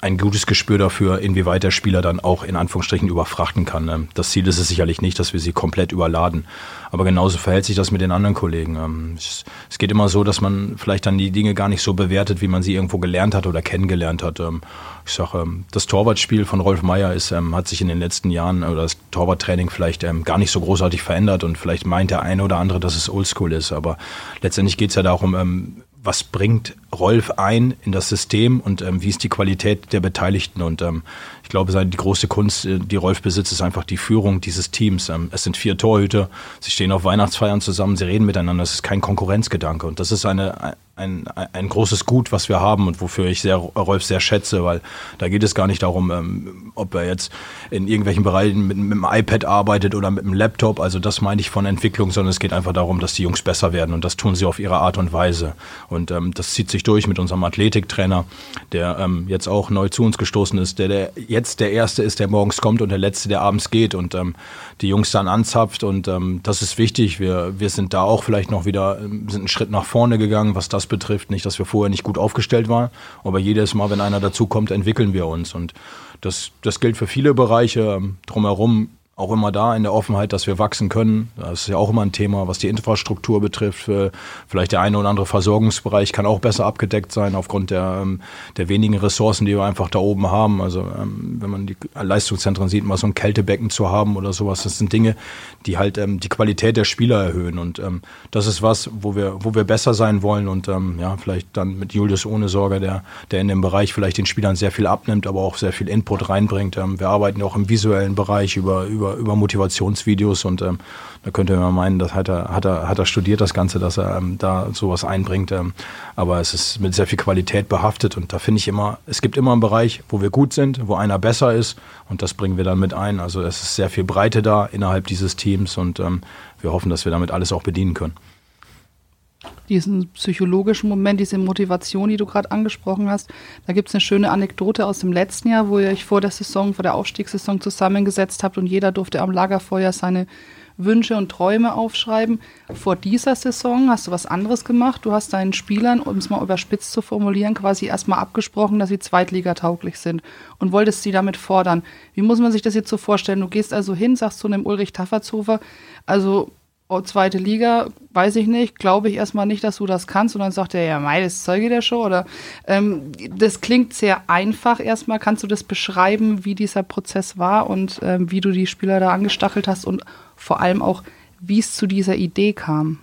Speaker 6: ein gutes Gespür dafür, inwieweit der Spieler dann auch in Anführungsstrichen überfrachten kann. Ähm, das Ziel ist es sicherlich nicht, dass wir sie komplett überladen. Aber genauso verhält sich das mit den anderen Kollegen. Ähm, es, geht immer so, dass man vielleicht dann die Dinge gar nicht so bewertet, wie man sie irgendwo gelernt hat oder kennengelernt hat. Ähm, ich sage, das Torwartspiel von Rolf Meier ist, hat sich in den letzten Jahren oder das Torwarttraining vielleicht gar nicht so großartig verändert und vielleicht meint der eine oder andere, dass es Oldschool ist. Aber letztendlich geht es ja darum, was bringt Rolf ein in das System und ähm, wie ist die Qualität der Beteiligten. Und ähm, ich glaube, die große Kunst, äh, die Rolf besitzt, ist einfach die Führung dieses Teams. Ähm, es sind vier Torhüter, sie stehen auf Weihnachtsfeiern zusammen, sie reden miteinander, es ist kein Konkurrenzgedanke. Und das ist eine, ein, ein großes Gut, was wir haben und wofür ich sehr, Rolf sehr schätze, weil da geht es gar nicht darum, ähm, ob er jetzt in irgendwelchen Bereichen mit, mit dem iPad arbeitet oder mit dem Laptop. Also das meine ich von Entwicklung, sondern es geht einfach darum, dass die Jungs besser werden und das tun sie auf ihre Art und Weise. Und ähm, das zieht sich durch mit unserem Athletiktrainer, der ähm, jetzt auch neu zu uns gestoßen ist, der, der jetzt der Erste ist, der morgens kommt und der Letzte, der abends geht und ähm, die Jungs dann anzapft und ähm, das ist wichtig. Wir, wir sind da auch vielleicht noch wieder, ähm, sind einen Schritt nach vorne gegangen, was das betrifft. Nicht, dass wir vorher nicht gut aufgestellt waren, aber jedes Mal, wenn einer dazukommt, entwickeln wir uns und das, das gilt für viele Bereiche. Ähm, drumherum auch immer da in der Offenheit, dass wir wachsen können. Das ist ja auch immer ein Thema, was die Infrastruktur betrifft. Vielleicht der eine oder andere Versorgungsbereich kann auch besser abgedeckt sein aufgrund der, ähm, der wenigen Ressourcen, die wir einfach da oben haben. Also ähm, wenn man die Leistungszentren sieht, mal so ein Kältebecken zu haben oder sowas, das sind Dinge, die halt ähm, die Qualität der Spieler erhöhen. Und das ist was, wo wir, wo wir besser sein wollen und ja, vielleicht dann mit Julius ohne Sorge, der, der in dem Bereich vielleicht den Spielern sehr viel abnimmt, aber auch sehr viel Input reinbringt. wir arbeiten auch im visuellen Bereich über, über über, über Motivationsvideos und ähm, da könnte man meinen, das hat er, hat er, hat er studiert, das Ganze, dass er ähm, da sowas einbringt. Ähm, aber es ist mit sehr viel Qualität behaftet und da finde ich immer, es gibt immer einen Bereich, wo wir gut sind, wo einer besser ist und das bringen wir dann mit ein. Also es ist sehr viel Breite da innerhalb dieses Teams und ähm, wir hoffen, dass wir damit alles auch bedienen können
Speaker 7: diesen psychologischen Moment, diese Motivation, die du gerade angesprochen hast. Da gibt es eine schöne Anekdote aus dem letzten Jahr, wo ihr euch vor der Saison, vor der Aufstiegssaison zusammengesetzt habt und jeder durfte am Lagerfeuer seine Wünsche und Träume aufschreiben. Vor dieser Saison hast du was anderes gemacht. Du hast deinen Spielern, um es mal überspitzt zu formulieren, quasi erstmal abgesprochen, dass sie zweitligatauglich sind und wolltest sie damit fordern. Wie muss man sich das jetzt so vorstellen? Du gehst also hin, sagst zu einem Ulrich Taffertshofer, also oh, zweite Liga, weiß ich nicht, glaube ich erstmal nicht, dass du das kannst. Und dann sagt er, ja, mei, das Zeuge der Show. Oder ähm, das klingt sehr einfach erstmal. Kannst du das beschreiben, wie dieser Prozess war und ähm, wie du die Spieler da angestachelt hast und vor allem auch, wie es zu dieser Idee kam?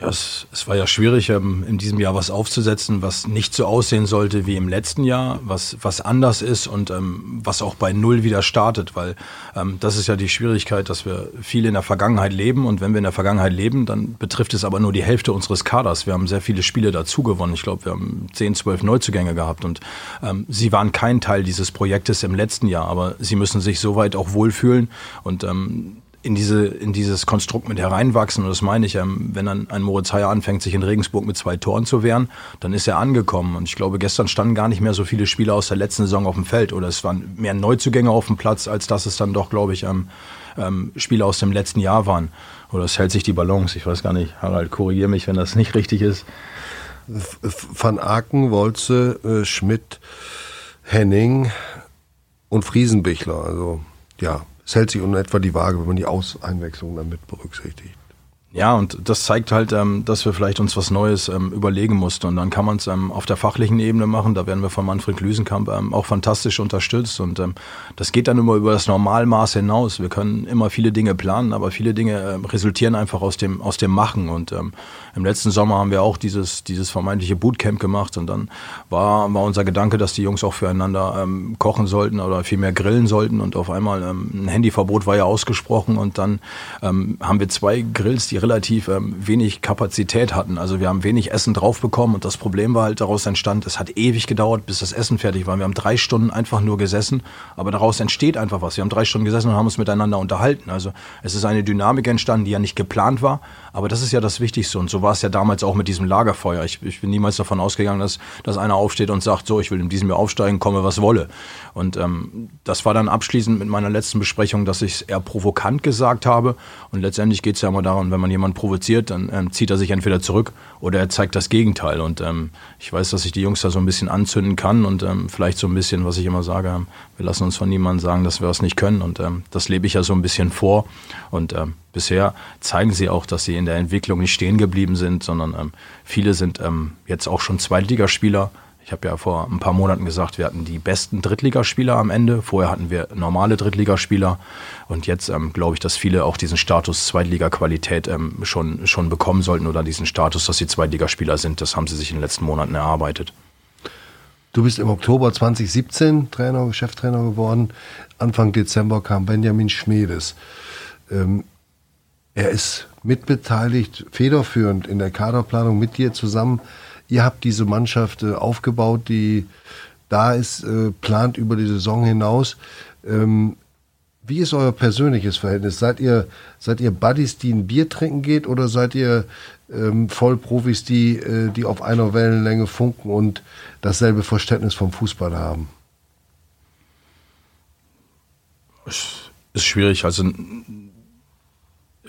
Speaker 6: Ja, es, es war ja schwierig, ähm, in diesem Jahr was aufzusetzen, was nicht so aussehen sollte wie im letzten Jahr, was, was anders ist und ähm, was auch bei Null wieder startet, weil ähm, das ist ja die Schwierigkeit, dass wir viel in der Vergangenheit leben und wenn wir in der Vergangenheit leben, dann betrifft es aber nur die Hälfte unseres Kaders. Wir haben sehr viele Spiele dazu gewonnen. Ich glaube, wir haben 10, 12 Neuzugänge gehabt und ähm, sie waren kein Teil dieses Projektes im letzten Jahr, aber sie müssen sich soweit auch wohlfühlen und ähm, in, diese, in dieses Konstrukt mit hereinwachsen. Und das meine ich, wenn dann ein Moritz Heyer anfängt, sich in Regensburg mit zwei Toren zu wehren, dann ist er angekommen. Und ich glaube, gestern standen gar nicht mehr so viele Spieler aus der letzten Saison auf dem Feld. Oder es waren mehr Neuzugänge auf dem Platz, als dass es dann doch, glaube ich, ähm, ähm, Spieler aus dem letzten Jahr waren. Oder es hält sich die Balance. Ich weiß gar nicht, Harald, korrigiere mich, wenn das nicht richtig ist.
Speaker 5: Van Aken, Wolze, äh, Schmidt, Henning und Friesenbichler. Also ja, es hält sich in etwa die Waage, wenn man die Auseinwechslung dann mit berücksichtigt.
Speaker 6: Ja, und das zeigt halt, ähm, dass wir vielleicht uns was Neues ähm, überlegen mussten. Und dann kann man es ähm, auf der fachlichen Ebene machen. Da werden wir von Manfred Lüsenkamp ähm, auch fantastisch unterstützt. Und ähm, das geht dann immer über das Normalmaß hinaus. Wir können immer viele Dinge planen, aber viele Dinge ähm, resultieren einfach aus dem, aus dem Machen. Und ähm, im letzten Sommer haben wir auch dieses, dieses vermeintliche Bootcamp gemacht. Und dann war, war unser Gedanke, dass die Jungs auch füreinander kochen sollten oder vielmehr grillen sollten. Und auf einmal ein Handyverbot war ja ausgesprochen. Und dann haben wir zwei Grills, die relativ ähm, wenig Kapazität hatten. Also wir haben wenig Essen drauf bekommen und das Problem war halt daraus entstand, es hat ewig gedauert, bis das Essen fertig war. Wir haben drei Stunden einfach nur gesessen, aber daraus entsteht einfach was. Wir haben drei Stunden gesessen und haben uns miteinander unterhalten. Also es ist eine Dynamik entstanden, die ja nicht geplant war, aber das ist ja das Wichtigste und so war es ja damals auch mit diesem Lagerfeuer. Ich, ich bin niemals davon ausgegangen, dass, dass einer aufsteht und sagt, so, ich will in diesem Jahr aufsteigen, komme was wolle. Und ähm, das war dann abschließend mit meiner letzten Besprechung, dass ich es eher provokant gesagt habe und letztendlich geht es ja immer darum, wenn man jemand provoziert, dann ähm, zieht er sich entweder zurück oder er zeigt das Gegenteil. Und ähm, ich weiß, dass ich die Jungs da so ein bisschen anzünden kann und ähm, vielleicht so ein bisschen, was ich immer sage, ähm, wir lassen uns von niemandem sagen, dass wir es nicht können. Und ähm, das lebe ich ja so ein bisschen vor. Und ähm, bisher zeigen sie auch, dass sie in der Entwicklung nicht stehen geblieben sind, sondern viele sind jetzt auch schon Zweitligaspieler. Ich habe ja vor ein paar Monaten gesagt, wir hatten die besten Drittligaspieler am Ende. Vorher hatten wir normale Drittligaspieler. Und jetzt ähm, glaube ich, dass viele auch diesen Status Zweitliga-Qualität ähm, schon, schon bekommen sollten oder diesen Status, dass sie Zweitligaspieler sind. Das haben sie sich in den letzten Monaten erarbeitet.
Speaker 5: Du bist im Oktober 2017 Trainer, Cheftrainer geworden. Anfang Dezember kam Benjamin Schmedes. Ähm, er ist mitbeteiligt, federführend in der Kaderplanung mit dir zusammen. Ihr habt diese Mannschaft äh, aufgebaut, die da ist, äh, plant über die Saison hinaus. Ähm, wie ist euer persönliches Verhältnis? Seid ihr, seid ihr Buddies, die ein Bier trinken geht oder seid ihr ähm, Vollprofis, die, äh, die auf einer Wellenlänge funken und dasselbe Verständnis vom Fußball haben?
Speaker 6: Ist schwierig. Also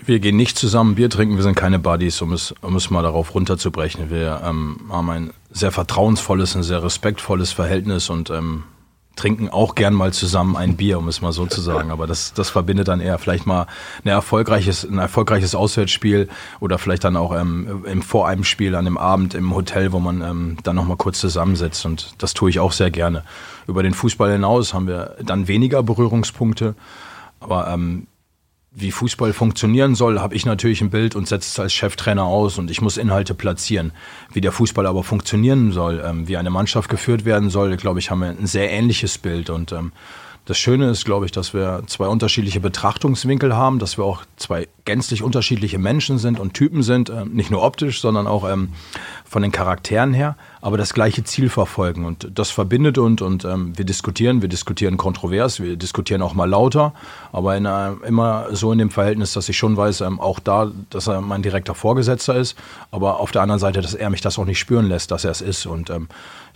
Speaker 6: wir gehen nicht zusammen Bier trinken, wir sind keine Buddies, um es, um es mal darauf runterzubrechen. Wir ähm, haben ein sehr vertrauensvolles, ein sehr respektvolles Verhältnis und ähm, trinken auch gern mal zusammen ein Bier, um es mal so zu sagen. Aber das, das verbindet dann eher vielleicht mal ein erfolgreiches, ein erfolgreiches Auswärtsspiel oder vielleicht dann auch ähm, im vor einem Spiel an dem Abend im Hotel, wo man ähm, dann nochmal kurz zusammensitzt. Und das tue ich auch sehr gerne. Über den Fußball hinaus haben wir dann weniger Berührungspunkte. Aber ähm, wie Fußball funktionieren soll, habe ich natürlich ein Bild und setze es als Cheftrainer aus und ich muss Inhalte platzieren. Wie der Fußball aber funktionieren soll, ähm, wie eine Mannschaft geführt werden soll, glaube ich, haben wir ein sehr ähnliches Bild und ähm, das Schöne ist, glaube ich, dass wir zwei unterschiedliche Betrachtungswinkel haben, dass wir auch zwei gänzlich unterschiedliche Menschen sind und Typen sind, äh, nicht nur optisch, sondern auch ähm, von den Charakteren her, aber das gleiche Ziel verfolgen. Und das verbindet uns und ähm, wir diskutieren, wir diskutieren kontrovers, wir diskutieren auch mal lauter, aber in, äh, immer so in dem Verhältnis, dass ich schon weiß, ähm, auch da, dass er mein direkter Vorgesetzter ist, aber auf der anderen Seite, dass er mich das auch nicht spüren lässt, dass er es ist. Und ähm,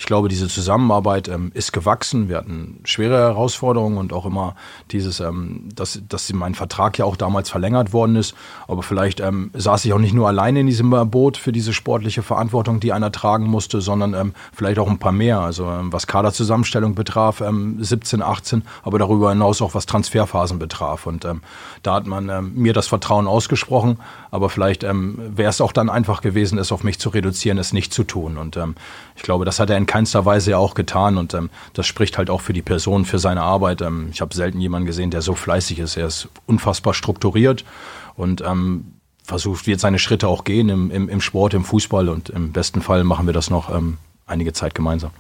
Speaker 6: ich glaube, diese Zusammenarbeit ähm, ist gewachsen. Wir hatten schwere Herausforderungen und auch immer dieses, ähm, dass, dass mein Vertrag ja auch damals verlängert worden ist. Aber vielleicht ähm, saß ich auch nicht nur alleine in diesem Boot für diese sportliche Verantwortung, die einer tragen musste, sondern ähm, vielleicht auch ein paar mehr. Also ähm, was Kaderzusammenstellung betraf, ähm, 17, 18, aber darüber hinaus auch was Transferphasen betraf. Und ähm, da hat man ähm, mir das Vertrauen ausgesprochen, aber vielleicht ähm, wäre es auch dann einfach gewesen, es auf mich zu reduzieren, es nicht zu tun. Und ähm, ich glaube, das hat er in keinster Weise ja auch getan und ähm, das spricht halt auch für die Person, für seine Arbeit. Ähm, ich habe selten jemanden gesehen, der so fleißig ist. Er ist unfassbar strukturiert und ähm, versucht, wird seine Schritte auch gehen im, im, im Sport, im Fußball und im besten Fall machen wir das noch ähm, einige Zeit gemeinsam.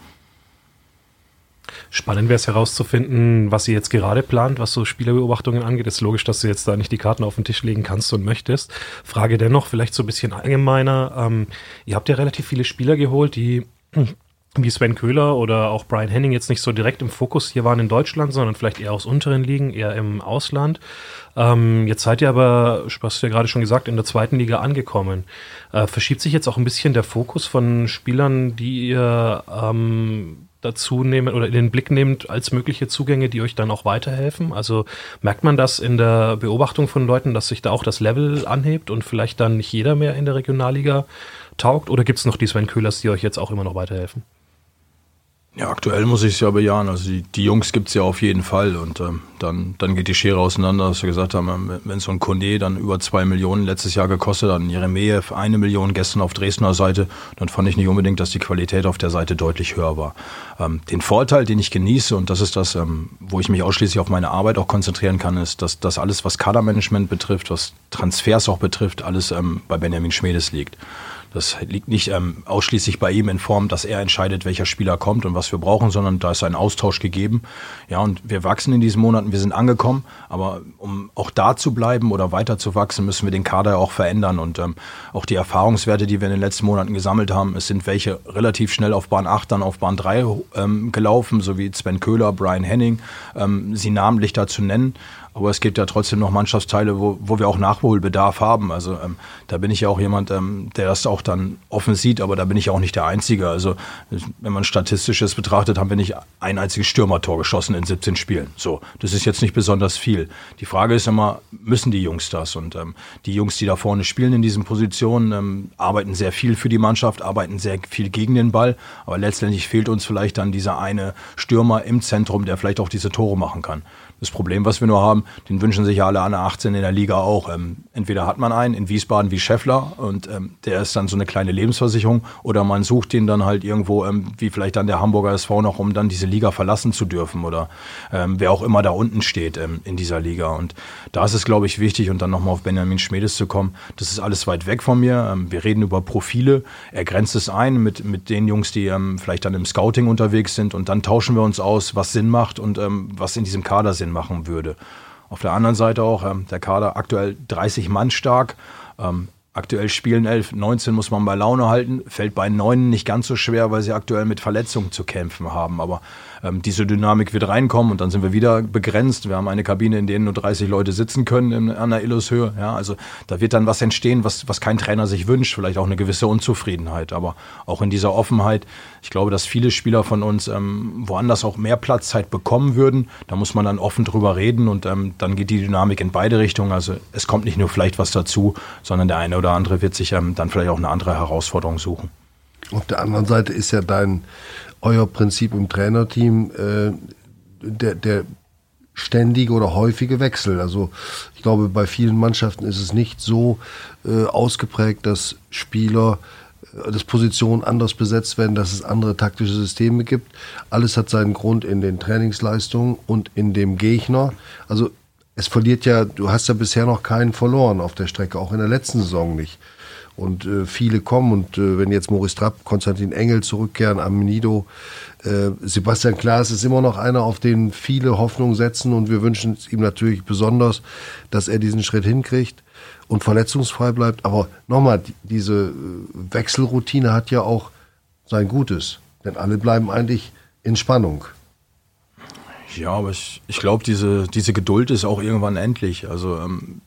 Speaker 3: Spannend wäre es herauszufinden, was sie jetzt gerade plant, was so Spielerbeobachtungen angeht. Ist logisch, dass du jetzt da nicht die Karten auf den Tisch legen kannst und möchtest. Frage dennoch vielleicht so ein bisschen allgemeiner. Ähm, ihr habt ja relativ viele Spieler geholt, die wie Sven Köhler oder auch Brian Henning jetzt nicht so direkt im Fokus hier waren in Deutschland, sondern vielleicht eher aus unteren Ligen, eher im Ausland. Ähm, jetzt seid ihr aber, hast du ja gerade schon gesagt, in der zweiten Liga angekommen. Äh, verschiebt sich jetzt auch ein bisschen der Fokus von Spielern, die ihr ähm, dazu nehmen oder in den Blick nehmt als mögliche Zugänge, die euch dann auch weiterhelfen? Also merkt man das in der Beobachtung von Leuten, dass sich da auch das Level anhebt und vielleicht dann nicht jeder mehr in der Regionalliga taugt? Oder gibt es noch die Sven Köhlers, die euch jetzt auch immer noch weiterhelfen?
Speaker 6: Ja, aktuell muss ich es ja bejahen. Also die, die Jungs gibt es ja auf jeden Fall. Und ähm, dann, dann geht die Schere auseinander, dass wir gesagt haben, wenn so ein Kone dann über zwei Millionen letztes Jahr gekostet hat, Jeremejew eine Million gestern auf Dresdner Seite, dann fand ich nicht unbedingt, dass die Qualität auf der Seite deutlich höher war. Ähm, den Vorteil, den ich genieße, und das ist das, ähm, wo ich mich ausschließlich auf meine Arbeit auch konzentrieren kann, ist, dass das alles, was Kadermanagement betrifft, was Transfers auch betrifft, alles ähm, bei Benjamin Schmedes liegt. Das liegt nicht ähm, ausschließlich bei ihm in Form, dass er entscheidet, welcher Spieler kommt und was wir brauchen, sondern da ist ein Austausch gegeben. Ja, und wir wachsen in diesen Monaten, wir sind angekommen, aber um auch da zu bleiben oder weiter zu wachsen, müssen wir den Kader auch verändern und ähm, auch die Erfahrungswerte, die wir in den letzten Monaten gesammelt haben, es sind welche relativ schnell auf Bahn 8, dann auf Bahn 3 ähm, gelaufen, so wie Sven Köhler, Brian Henning, ähm, sie namentlich da zu nennen. Aber es gibt ja trotzdem noch Mannschaftsteile, wo, wo wir auch Nachholbedarf haben. Also ähm, da bin ich ja auch jemand, ähm, der das auch dann offen sieht, aber da bin ich auch nicht der Einzige. Also wenn man statistisches betrachtet, haben wir nicht ein einziges Stürmertor geschossen in 17 Spielen. So, das ist jetzt nicht besonders viel. Die Frage ist immer, müssen die Jungs das? Und ähm, die Jungs, die da vorne spielen in diesen Positionen, ähm, arbeiten sehr viel für die Mannschaft, arbeiten sehr viel gegen den Ball, aber letztendlich fehlt uns vielleicht dann dieser eine Stürmer im Zentrum, der vielleicht auch diese Tore machen kann. Das Problem, was wir nur haben, den wünschen sich ja alle an 18 in der Liga auch. Ähm, entweder hat man einen in Wiesbaden wie Scheffler und ähm, der ist dann so eine kleine Lebensversicherung oder man sucht den dann halt irgendwo, ähm, wie vielleicht dann der Hamburger SV noch, um dann diese Liga verlassen zu dürfen oder ähm, wer auch immer da unten steht ähm, in dieser Liga. Und da ist es, glaube ich, wichtig und dann nochmal auf Benjamin Schmedes zu kommen. Das ist alles weit weg von mir. Ähm, wir reden über Profile. Er grenzt es ein mit, mit den Jungs, die vielleicht dann im Scouting unterwegs sind und dann tauschen wir uns aus, was Sinn macht und was in diesem Kader Sinn machen würde. Auf der anderen Seite auch ähm, der Kader aktuell 30 Mann stark. Ähm, aktuell spielen 11, 19 muss man bei Laune halten. Fällt bei 9 nicht ganz so schwer, weil sie aktuell mit Verletzungen zu kämpfen haben. Aber ähm, diese Dynamik wird reinkommen und dann sind wir wieder begrenzt. Wir haben eine Kabine, in der nur 30 Leute sitzen können in, an der Illushöhe. Ja, also da wird dann was entstehen, was, was kein Trainer sich wünscht, vielleicht auch eine gewisse Unzufriedenheit. Aber auch in dieser Offenheit, ich glaube, dass viele Spieler von uns ähm, woanders auch mehr Platzzeit bekommen würden. Da muss man dann offen drüber reden und ähm, dann geht die Dynamik in beide Richtungen. Also es kommt nicht nur vielleicht was dazu, sondern der eine oder andere wird sich ähm, dann vielleicht auch eine andere Herausforderung suchen.
Speaker 5: Auf der anderen Seite ist ja dein euer Prinzip im Trainerteam äh, der, der ständige oder häufige Wechsel. Also ich glaube, bei vielen Mannschaften ist es nicht so äh, ausgeprägt, dass Spieler, äh, dass Positionen anders besetzt werden, dass es andere taktische Systeme gibt. Alles hat seinen Grund in den Trainingsleistungen und in dem Gegner. Also es verliert ja, du hast ja bisher noch keinen verloren auf der Strecke, auch in der letzten Saison nicht. Und äh, viele kommen und äh, wenn jetzt Maurice Trapp, Konstantin Engel zurückkehren, Amenido, äh, Sebastian Klaas ist immer noch einer, auf den viele Hoffnung setzen und wir wünschen es ihm natürlich besonders, dass er diesen Schritt hinkriegt und verletzungsfrei bleibt. Aber nochmal, diese äh, Wechselroutine hat ja auch sein Gutes, denn alle bleiben eigentlich in Spannung.
Speaker 6: Ja, aber ich, ich glaube, diese, diese Geduld ist auch irgendwann endlich. Also ähm,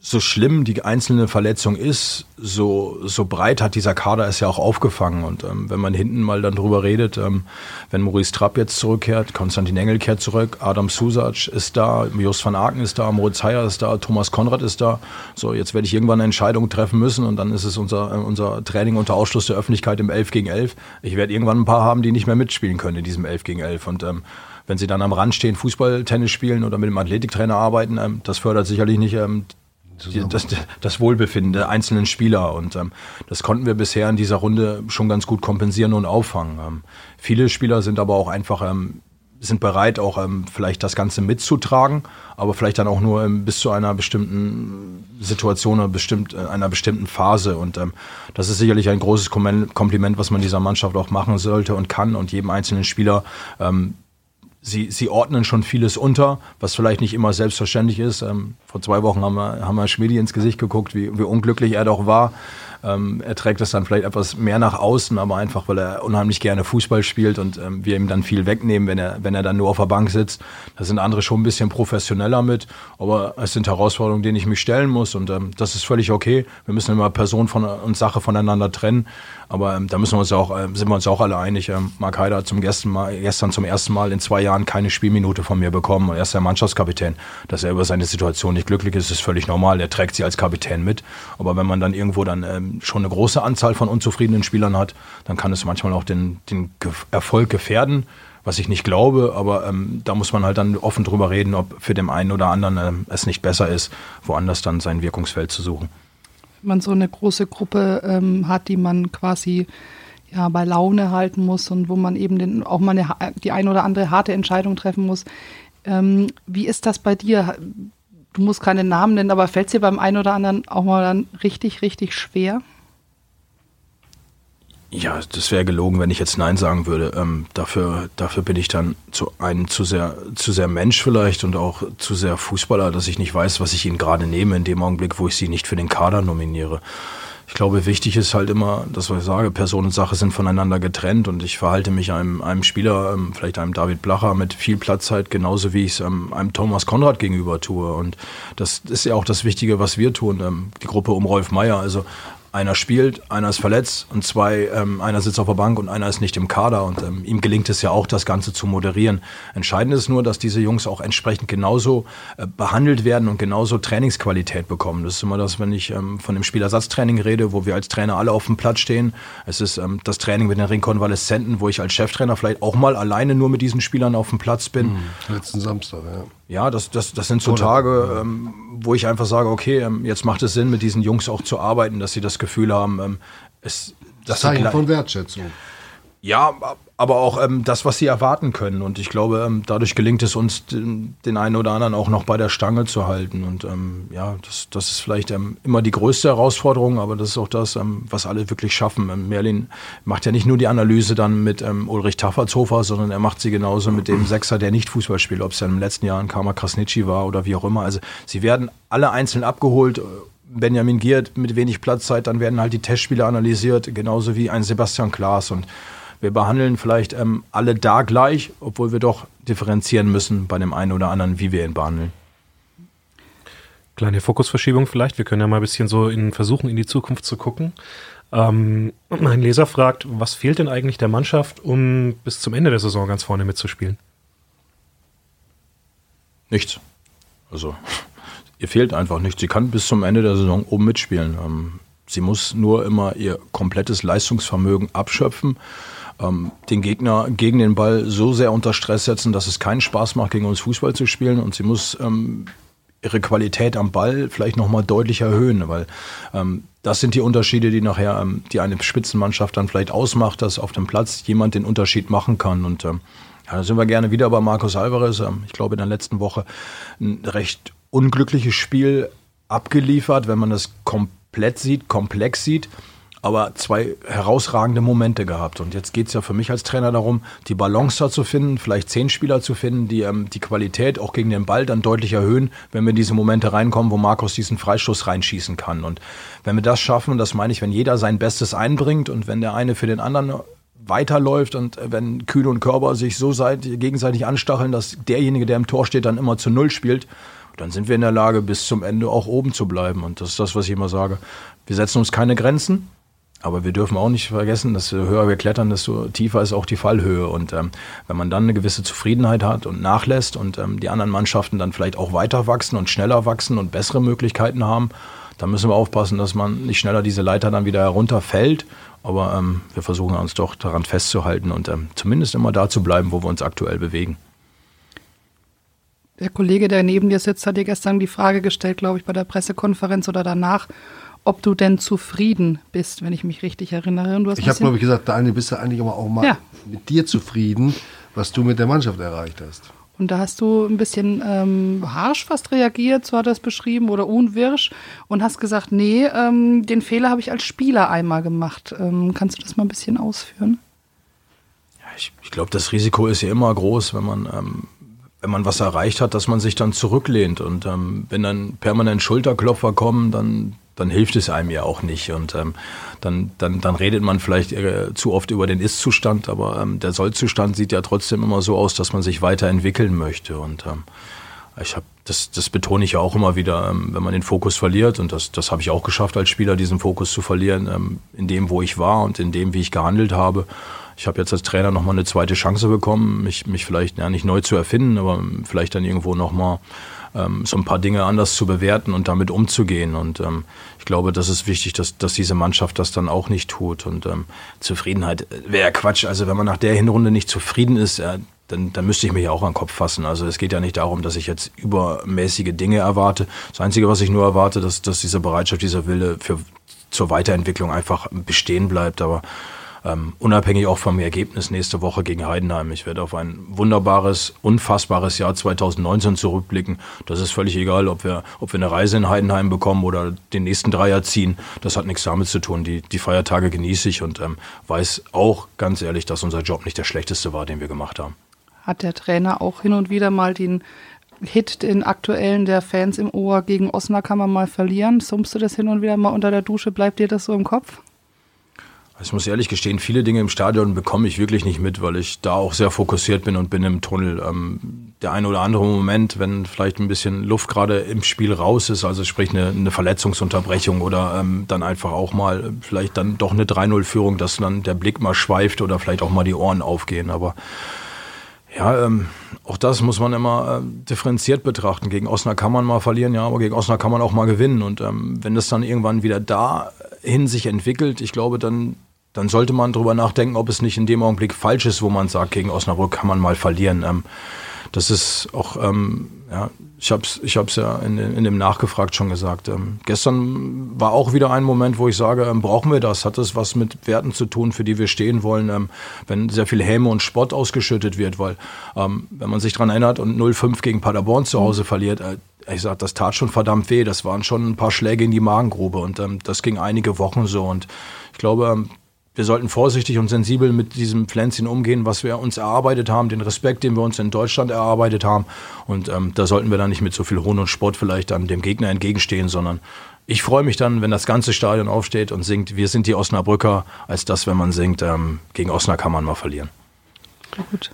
Speaker 6: so schlimm die einzelne Verletzung ist, so, so breit hat dieser Kader es ja auch aufgefangen. Und ähm, wenn man hinten mal dann drüber redet, ähm, wenn Maurice Trapp jetzt zurückkehrt, Konstantin Engel kehrt zurück, Adam Susac ist da, Jos van Aken ist da, Moritz Heyer ist da, Thomas Konrad ist da. So, jetzt werde ich irgendwann eine Entscheidung treffen müssen und dann ist es unser, äh, unser Training unter Ausschluss der Öffentlichkeit im 11 gegen 11. Ich werde irgendwann ein paar haben, die nicht mehr mitspielen können in diesem 11 gegen 11. Und ähm, wenn sie dann am Rand stehen, Fußball, Tennis spielen oder mit dem Athletiktrainer arbeiten, ähm, das fördert sicherlich nicht ähm, das, das, Wohlbefinden der einzelnen Spieler. Und ähm, das konnten wir bisher in dieser Runde schon ganz gut kompensieren und auffangen. Ähm, viele Spieler sind aber auch einfach ähm, sind bereit, auch ähm, vielleicht das Ganze mitzutragen, aber vielleicht dann auch nur ähm, bis zu einer bestimmten Situation oder bestimmt, äh, einer bestimmten Phase. Und ähm, das ist sicherlich ein großes Kompliment, was man dieser Mannschaft auch machen sollte und kann und jedem einzelnen Spieler ähm, sie, sie ordnen schon vieles unter, was vielleicht nicht immer selbstverständlich ist. Ähm, vor zwei Wochen haben wir, haben wir Schmidi ins Gesicht geguckt, wie, wie unglücklich er doch war. Ähm, er trägt das dann vielleicht etwas mehr nach außen, aber einfach, weil er unheimlich gerne Fußball spielt und ähm, wir ihm dann viel wegnehmen, wenn er, wenn er dann nur auf der Bank sitzt. Da sind andere schon ein bisschen professioneller mit, aber es sind Herausforderungen, denen ich mich stellen muss und ähm, das ist völlig okay. Wir müssen immer Person von, und Sache voneinander trennen. Aber ähm, da müssen wir uns auch, äh, sind wir uns auch alle einig. Ähm, Mark Heider hat zum gestern, Mal, gestern zum ersten Mal in zwei Jahren keine Spielminute von mir bekommen. Er ist der Mannschaftskapitän. Dass er über seine Situation nicht glücklich ist, ist völlig normal. Er trägt sie als Kapitän mit. Aber wenn man dann irgendwo dann ähm, schon eine große Anzahl von unzufriedenen Spielern hat, dann kann es manchmal auch den, den Erfolg gefährden was ich nicht glaube, aber ähm, da muss man halt dann offen drüber reden, ob für den einen oder anderen ähm, es nicht besser ist, woanders dann sein Wirkungsfeld zu suchen
Speaker 7: man so eine große Gruppe ähm, hat, die man quasi ja, bei Laune halten muss und wo man eben den, auch mal eine, die ein oder andere harte Entscheidung treffen muss. Ähm, wie ist das bei dir? Du musst keine Namen nennen, aber fällt es dir beim einen oder anderen auch mal dann richtig, richtig schwer?
Speaker 6: Ja, das wäre gelogen, wenn ich jetzt Nein sagen würde. Ähm, dafür, dafür bin ich dann zu einem zu sehr, zu sehr Mensch vielleicht und auch zu sehr Fußballer, dass ich nicht weiß, was ich ihn gerade nehme in dem Augenblick, wo ich sie nicht für den Kader nominiere. Ich glaube, wichtig ist halt immer, dass ich sage, Person und Sache sind voneinander getrennt und ich verhalte mich einem, einem Spieler, ähm, vielleicht einem David Blacher mit viel Platzzeit, genauso wie ich es ähm, einem Thomas Konrad gegenüber tue. Und das ist ja auch das Wichtige, was wir tun, ähm, die Gruppe um Rolf Meier. Also einer spielt, einer ist verletzt und zwei, ähm, einer sitzt auf der Bank und einer ist nicht im Kader. Und ähm, ihm gelingt es ja auch, das Ganze zu moderieren. Entscheidend ist nur, dass diese Jungs auch entsprechend genauso äh, behandelt werden und genauso Trainingsqualität bekommen. Das ist immer das, wenn ich ähm, von dem Spielersatztraining rede, wo wir als Trainer alle auf dem Platz stehen. Es ist ähm, das Training mit den Ringkonvaleszenten, wo ich als Cheftrainer vielleicht auch mal alleine nur mit diesen Spielern auf dem Platz bin. Mhm.
Speaker 5: Letzten Samstag, ja.
Speaker 6: Ja, das, das, das sind so Tage, ähm, wo ich einfach sage, okay, ähm, jetzt macht es Sinn, mit diesen Jungs auch zu arbeiten, dass sie das Gefühl haben, ähm, es,
Speaker 5: das Zeichen von Wertschätzung.
Speaker 6: Ja, aber auch ähm, das, was sie erwarten können. Und ich glaube, ähm, dadurch gelingt es uns, den, den, einen oder anderen auch noch bei der Stange zu halten. Und ähm, ja, das, das ist vielleicht ähm, immer die größte Herausforderung, aber das ist auch das, ähm, was alle wirklich schaffen. Ähm, Merlin macht ja nicht nur die Analyse dann mit Ulrich Taffertshofer, sondern er macht sie genauso mit dem Sechser, der nicht Fußball spielt, ob es ja im letzten Jahr ein Karma Krasnitschi war oder wie auch immer. Also sie werden alle einzeln abgeholt. Benjamin Giert mit wenig Platzzeit, dann werden halt die Testspiele analysiert, genauso wie ein Sebastian Klaas. Und wir behandeln vielleicht ähm, alle da gleich, obwohl wir doch differenzieren müssen bei dem einen oder anderen, wie wir ihn behandeln.
Speaker 3: Kleine Fokusverschiebung vielleicht. Wir können ja mal ein bisschen so in versuchen, in die Zukunft zu gucken. Ähm, mein Leser fragt, was fehlt denn eigentlich der Mannschaft, um bis zum Ende der Saison ganz vorne mitzuspielen?
Speaker 6: Nichts. Also, ihr fehlt einfach nichts. Sie kann bis zum Ende der Saison oben mitspielen. Ähm, sie muss nur immer ihr komplettes Leistungsvermögen abschöpfen ähm, den Gegner gegen den Ball so sehr unter Stress setzen, dass es keinen Spaß macht, gegen uns Fußball zu spielen. Und sie muss ähm, ihre Qualität am Ball vielleicht nochmal deutlich erhöhen, weil ähm, das sind die Unterschiede, die nachher ähm, die eine Spitzenmannschaft dann vielleicht ausmacht, dass auf dem Platz jemand den Unterschied machen kann. Und ähm, ja, da sind wir gerne wieder bei Marcos Alvarez. Ähm, ich glaube, in der letzten Woche ein recht unglückliches Spiel abgeliefert, wenn man das komplett sieht, komplex sieht aber zwei herausragende Momente gehabt. Und jetzt geht es ja für mich als Trainer darum, die Balance da zu finden, vielleicht zehn Spieler zu finden, die ähm, die Qualität auch gegen den Ball dann deutlich erhöhen, wenn wir in diese Momente reinkommen, wo Markus diesen Freistoß reinschießen kann. Und wenn wir das schaffen, und das meine ich, wenn jeder sein Bestes einbringt und wenn der eine für den anderen weiterläuft und wenn Kühn und Körber sich so gegenseitig anstacheln, dass derjenige, der im Tor steht, dann immer zu Null spielt, dann sind wir in der Lage, bis zum Ende auch oben zu bleiben. Und das ist das, was ich immer sage. Wir setzen uns keine Grenzen, aber wir dürfen auch nicht vergessen, dass höher wir klettern, desto tiefer ist auch die Fallhöhe. Und ähm, wenn man dann eine gewisse Zufriedenheit hat und nachlässt und ähm, die anderen Mannschaften dann vielleicht auch weiter wachsen und schneller wachsen und bessere Möglichkeiten haben, dann müssen wir aufpassen, dass man nicht schneller diese Leiter dann wieder herunterfällt. Aber ähm, wir versuchen uns doch daran festzuhalten und ähm, zumindest immer da zu bleiben, wo wir uns aktuell bewegen.
Speaker 7: Der Kollege, der neben dir sitzt, hat dir gestern die Frage gestellt, glaube ich, bei der Pressekonferenz oder danach, ob du denn zufrieden bist, wenn ich mich richtig erinnere.
Speaker 5: ich habe, glaube ich, gesagt, Daniel, bist du eigentlich aber auch mal ja. mit dir zufrieden, was du mit der Mannschaft erreicht hast.
Speaker 7: Und da hast du ein bisschen ähm, harsch fast reagiert, so hat er es beschrieben, oder unwirsch und hast gesagt, nee, ähm, den Fehler habe ich als Spieler einmal gemacht. Ähm, kannst du das mal ein bisschen ausführen?
Speaker 6: Ja, ich, ich glaube, das Risiko ist ja immer groß, wenn man ähm, wenn man was erreicht hat, dass man sich dann zurücklehnt. Und ähm, wenn dann permanent Schulterklopfer kommen, dann dann hilft es einem ja auch nicht. Und ähm, dann, dann, dann redet man vielleicht äh, zu oft über den Ist-Zustand, aber ähm, der Soll-Zustand sieht ja trotzdem immer so aus, dass man sich weiterentwickeln möchte. Und ähm, ich habe das, das betone ich ja auch immer wieder, ähm, wenn man den Fokus verliert, und das, das habe ich auch geschafft als Spieler, diesen Fokus zu verlieren, ähm, in dem, wo ich war und in dem, wie ich gehandelt habe. Ich habe jetzt als Trainer nochmal eine zweite Chance bekommen, mich, mich vielleicht ja, nicht neu zu erfinden, aber vielleicht dann irgendwo nochmal ähm, so ein paar Dinge anders zu bewerten und damit umzugehen. Und ähm, ich glaube, das ist wichtig, dass, dass diese Mannschaft das dann auch nicht tut. Und ähm, Zufriedenheit wäre Quatsch. Also wenn man nach der Hinrunde nicht zufrieden ist, äh, dann, dann müsste ich mich auch an den Kopf fassen. Also es geht ja nicht darum, dass ich jetzt übermäßige Dinge erwarte. Das Einzige, was ich nur erwarte, dass, dass diese Bereitschaft, dieser Wille für, zur Weiterentwicklung einfach bestehen bleibt. Aber ähm, unabhängig auch vom Ergebnis nächste Woche gegen Heidenheim. Ich werde auf ein wunderbares, unfassbares Jahr 2019 zurückblicken. Das ist völlig egal, ob wir, ob wir eine Reise in Heidenheim bekommen oder den nächsten Dreier ziehen. Das hat nichts damit zu tun. Die, die Feiertage genieße ich und ähm, weiß auch ganz ehrlich, dass unser Job nicht der schlechteste war, den wir gemacht haben.
Speaker 7: Hat der Trainer auch hin und wieder mal den Hit, den aktuellen der Fans im Ohr gegen Osnabrück kann man mal verlieren? Summst du das hin und wieder mal unter der Dusche? Bleibt dir das so im Kopf?
Speaker 6: Ich muss ehrlich gestehen, viele Dinge im Stadion bekomme ich wirklich nicht mit, weil ich da auch sehr fokussiert bin und bin im Tunnel. Ähm, der ein oder andere Moment, wenn vielleicht ein bisschen Luft gerade im Spiel raus ist, also sprich eine, eine Verletzungsunterbrechung oder ähm, dann einfach auch mal vielleicht dann doch eine 3-0-Führung, dass dann der Blick mal schweift oder vielleicht auch mal die Ohren aufgehen. Aber ja, ähm, auch das muss man immer äh, differenziert betrachten. Gegen Osnabrück kann man mal verlieren, ja, aber gegen Osnabrück kann man auch mal gewinnen. Und ähm, wenn das dann irgendwann wieder dahin sich entwickelt, ich glaube, dann, dann sollte man drüber nachdenken, ob es nicht in dem Augenblick falsch ist, wo man sagt, gegen Osnabrück kann man mal verlieren. Ähm, das ist auch, ähm, ja, ich habe es ich hab's ja in, in dem Nachgefragt schon gesagt. Ähm, gestern war auch wieder ein Moment, wo ich sage, ähm, brauchen wir das? Hat das was mit Werten zu tun, für die wir stehen wollen, ähm, wenn sehr viel Häme und Spott ausgeschüttet wird? Weil, ähm, wenn man sich daran erinnert und 0-5 gegen Paderborn zu Hause verliert, äh, ich sag, das tat schon verdammt weh. Das waren schon ein paar Schläge in die Magengrube und ähm, das ging einige Wochen so. Und ich glaube, ähm, wir sollten vorsichtig und sensibel mit diesem Pflänzchen umgehen, was wir uns erarbeitet haben, den Respekt, den wir uns in Deutschland erarbeitet haben. Und ähm, da sollten wir dann nicht mit so viel Hohn und Sport vielleicht dann dem Gegner entgegenstehen, sondern ich freue mich dann, wenn das ganze Stadion aufsteht und singt, wir sind die Osnabrücker, als das, wenn man singt, ähm, gegen Osnabrück kann man mal verlieren.
Speaker 7: Gut.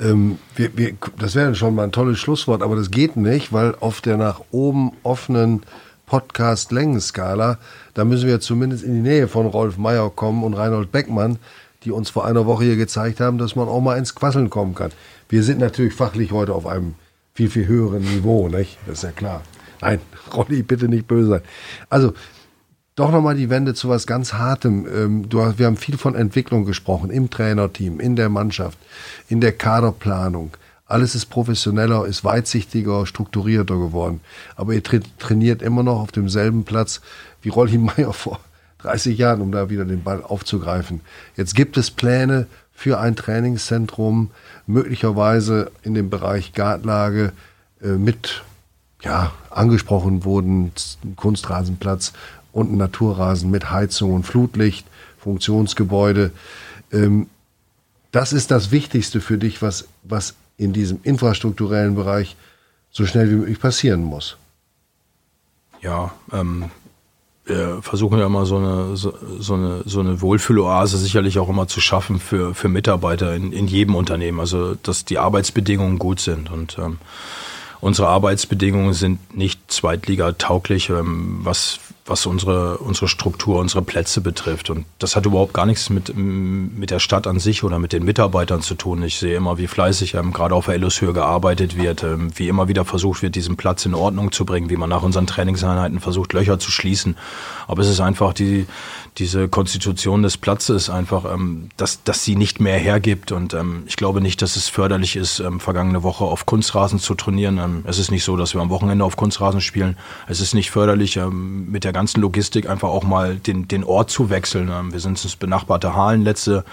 Speaker 5: Ähm, wir, wir, das wäre schon mal ein tolles Schlusswort, aber das geht nicht, weil auf der nach oben offenen Podcast-Längenskala, da müssen wir zumindest in die Nähe von Rolf Meyer kommen und Reinhold Beckmann, die uns vor einer Woche hier gezeigt haben, dass man auch mal ins Quasseln kommen kann. Wir sind natürlich fachlich heute auf einem viel, viel höheren Niveau, nicht? Das ist ja klar. Nein, Rolli, bitte nicht böse sein. Also, doch nochmal die Wende zu was ganz Hartem. Ähm, wir haben viel von Entwicklung gesprochen, im Trainerteam, in der Mannschaft, in der Kaderplanung. Alles ist professioneller, ist weitsichtiger, strukturierter geworden. Aber ihr tra trainiert immer noch auf demselben Platz wie Rolli Meyer vor 30 Jahren, um da wieder den Ball aufzugreifen. Jetzt gibt es Pläne für ein Trainingszentrum, möglicherweise in dem Bereich Gartlage äh, mit, ja, angesprochen wurden, Kunstrasenplatz und Naturrasen mit Heizung und Flutlicht, Funktionsgebäude. Ähm, das ist das Wichtigste für dich, was, was in diesem infrastrukturellen Bereich so schnell wie möglich passieren muss.
Speaker 6: Ja, ähm, wir versuchen ja immer so eine, so, so eine, so eine Wohlfühloase sicherlich auch immer zu schaffen für, für Mitarbeiter in, in jedem Unternehmen. Also, dass die Arbeitsbedingungen gut sind. Und ähm, unsere Arbeitsbedingungen sind nicht zweitligatauglich, ähm, was was unsere, unsere Struktur, unsere Plätze betrifft. Und das hat überhaupt gar nichts mit, mit der Stadt an sich oder mit den Mitarbeitern zu tun. Ich sehe immer, wie fleißig ähm, gerade auf der Ellushöhe gearbeitet wird, ähm, wie immer wieder versucht wird, diesen Platz in Ordnung zu bringen, wie man nach unseren Trainingseinheiten versucht, Löcher zu schließen. Aber es ist einfach die, diese Konstitution des Platzes einfach, ähm, dass, dass sie nicht mehr hergibt. Und ähm, ich glaube nicht, dass es förderlich ist, ähm, vergangene Woche auf Kunstrasen zu trainieren. Ähm, es ist nicht so, dass wir am Wochenende auf Kunstrasen spielen. Es ist nicht förderlich, ähm, mit der ganzen Logistik einfach auch mal den, den Ort zu wechseln. Ähm, wir sind ins benachbarte Halen letzte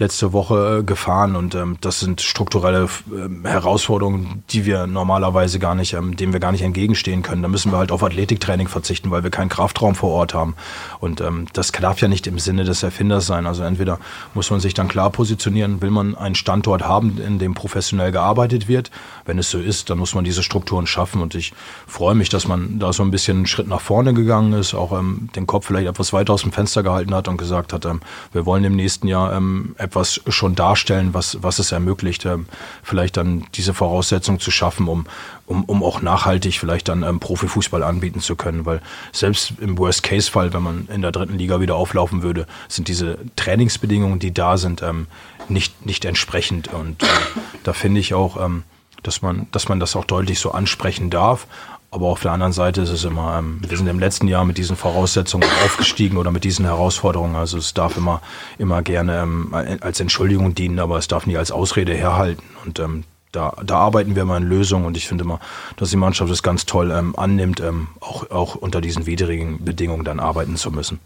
Speaker 6: letzte Woche äh, gefahren und ähm, das sind strukturelle äh, Herausforderungen, die wir normalerweise gar nicht, ähm, denen wir gar nicht entgegenstehen können. Da müssen wir halt auf Athletiktraining verzichten, weil wir keinen Kraftraum vor Ort haben. Und ähm, das darf ja nicht im Sinne des Erfinders sein. Also entweder muss man sich dann klar positionieren, will man einen Standort haben, in dem professionell gearbeitet wird. Wenn es so ist, dann muss man diese Strukturen schaffen. Und ich freue mich, dass man da so ein bisschen einen Schritt nach vorne gegangen ist, auch ähm, den Kopf vielleicht etwas weiter aus dem Fenster gehalten hat und gesagt hat, ähm, wir wollen im nächsten Jahr ähm, etwas schon darstellen, was, was es ermöglicht, ähm, vielleicht dann diese Voraussetzung zu schaffen, um, um, um auch nachhaltig vielleicht dann ähm, Profifußball anbieten zu können. Weil selbst im Worst-Case-Fall, wenn man in der dritten Liga wieder auflaufen würde, sind diese Trainingsbedingungen, die da sind, ähm, nicht, nicht entsprechend. Und äh, da finde ich auch, ähm, dass man, dass man das auch deutlich so ansprechen darf. Aber auf der anderen Seite ist es immer, ähm, wir sind im letzten Jahr mit diesen Voraussetzungen aufgestiegen oder mit diesen Herausforderungen. Also es darf immer, immer gerne ähm, als Entschuldigung dienen, aber es darf nie als Ausrede herhalten. Und ähm, da, da arbeiten wir mal an Lösungen und ich finde immer, dass die Mannschaft es ganz toll ähm, annimmt, ähm, auch, auch unter diesen widrigen Bedingungen dann arbeiten zu müssen.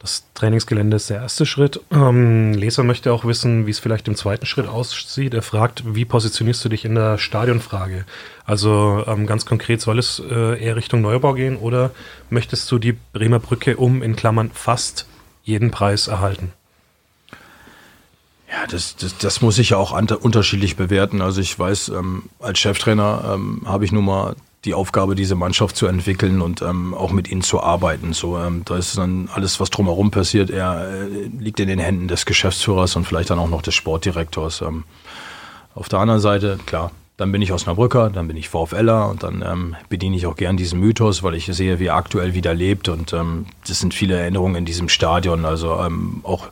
Speaker 3: Das Trainingsgelände ist der erste Schritt. Ähm, Leser möchte auch wissen, wie es vielleicht im zweiten Schritt aussieht. Er fragt, wie positionierst du dich in der Stadionfrage? Also ähm, ganz konkret, soll es äh, eher Richtung Neubau gehen oder möchtest du die Bremer Brücke um in Klammern fast jeden Preis erhalten?
Speaker 6: Ja, das, das, das muss ich ja auch unterschiedlich bewerten. Also ich weiß, ähm, als Cheftrainer ähm, habe ich nun mal die Aufgabe, diese Mannschaft zu entwickeln und ähm, auch mit ihnen zu arbeiten. So, ähm, da ist dann alles, was drumherum passiert, er äh, liegt in den Händen des Geschäftsführers und vielleicht dann auch noch des Sportdirektors. Ähm, Auf der anderen Seite, klar, dann bin ich Osnabrücker, dann bin ich VfLer und dann ähm, bediene ich auch gern diesen Mythos, weil ich sehe, wie er aktuell wieder lebt und ähm, das sind viele Erinnerungen in diesem Stadion. Also ähm, auch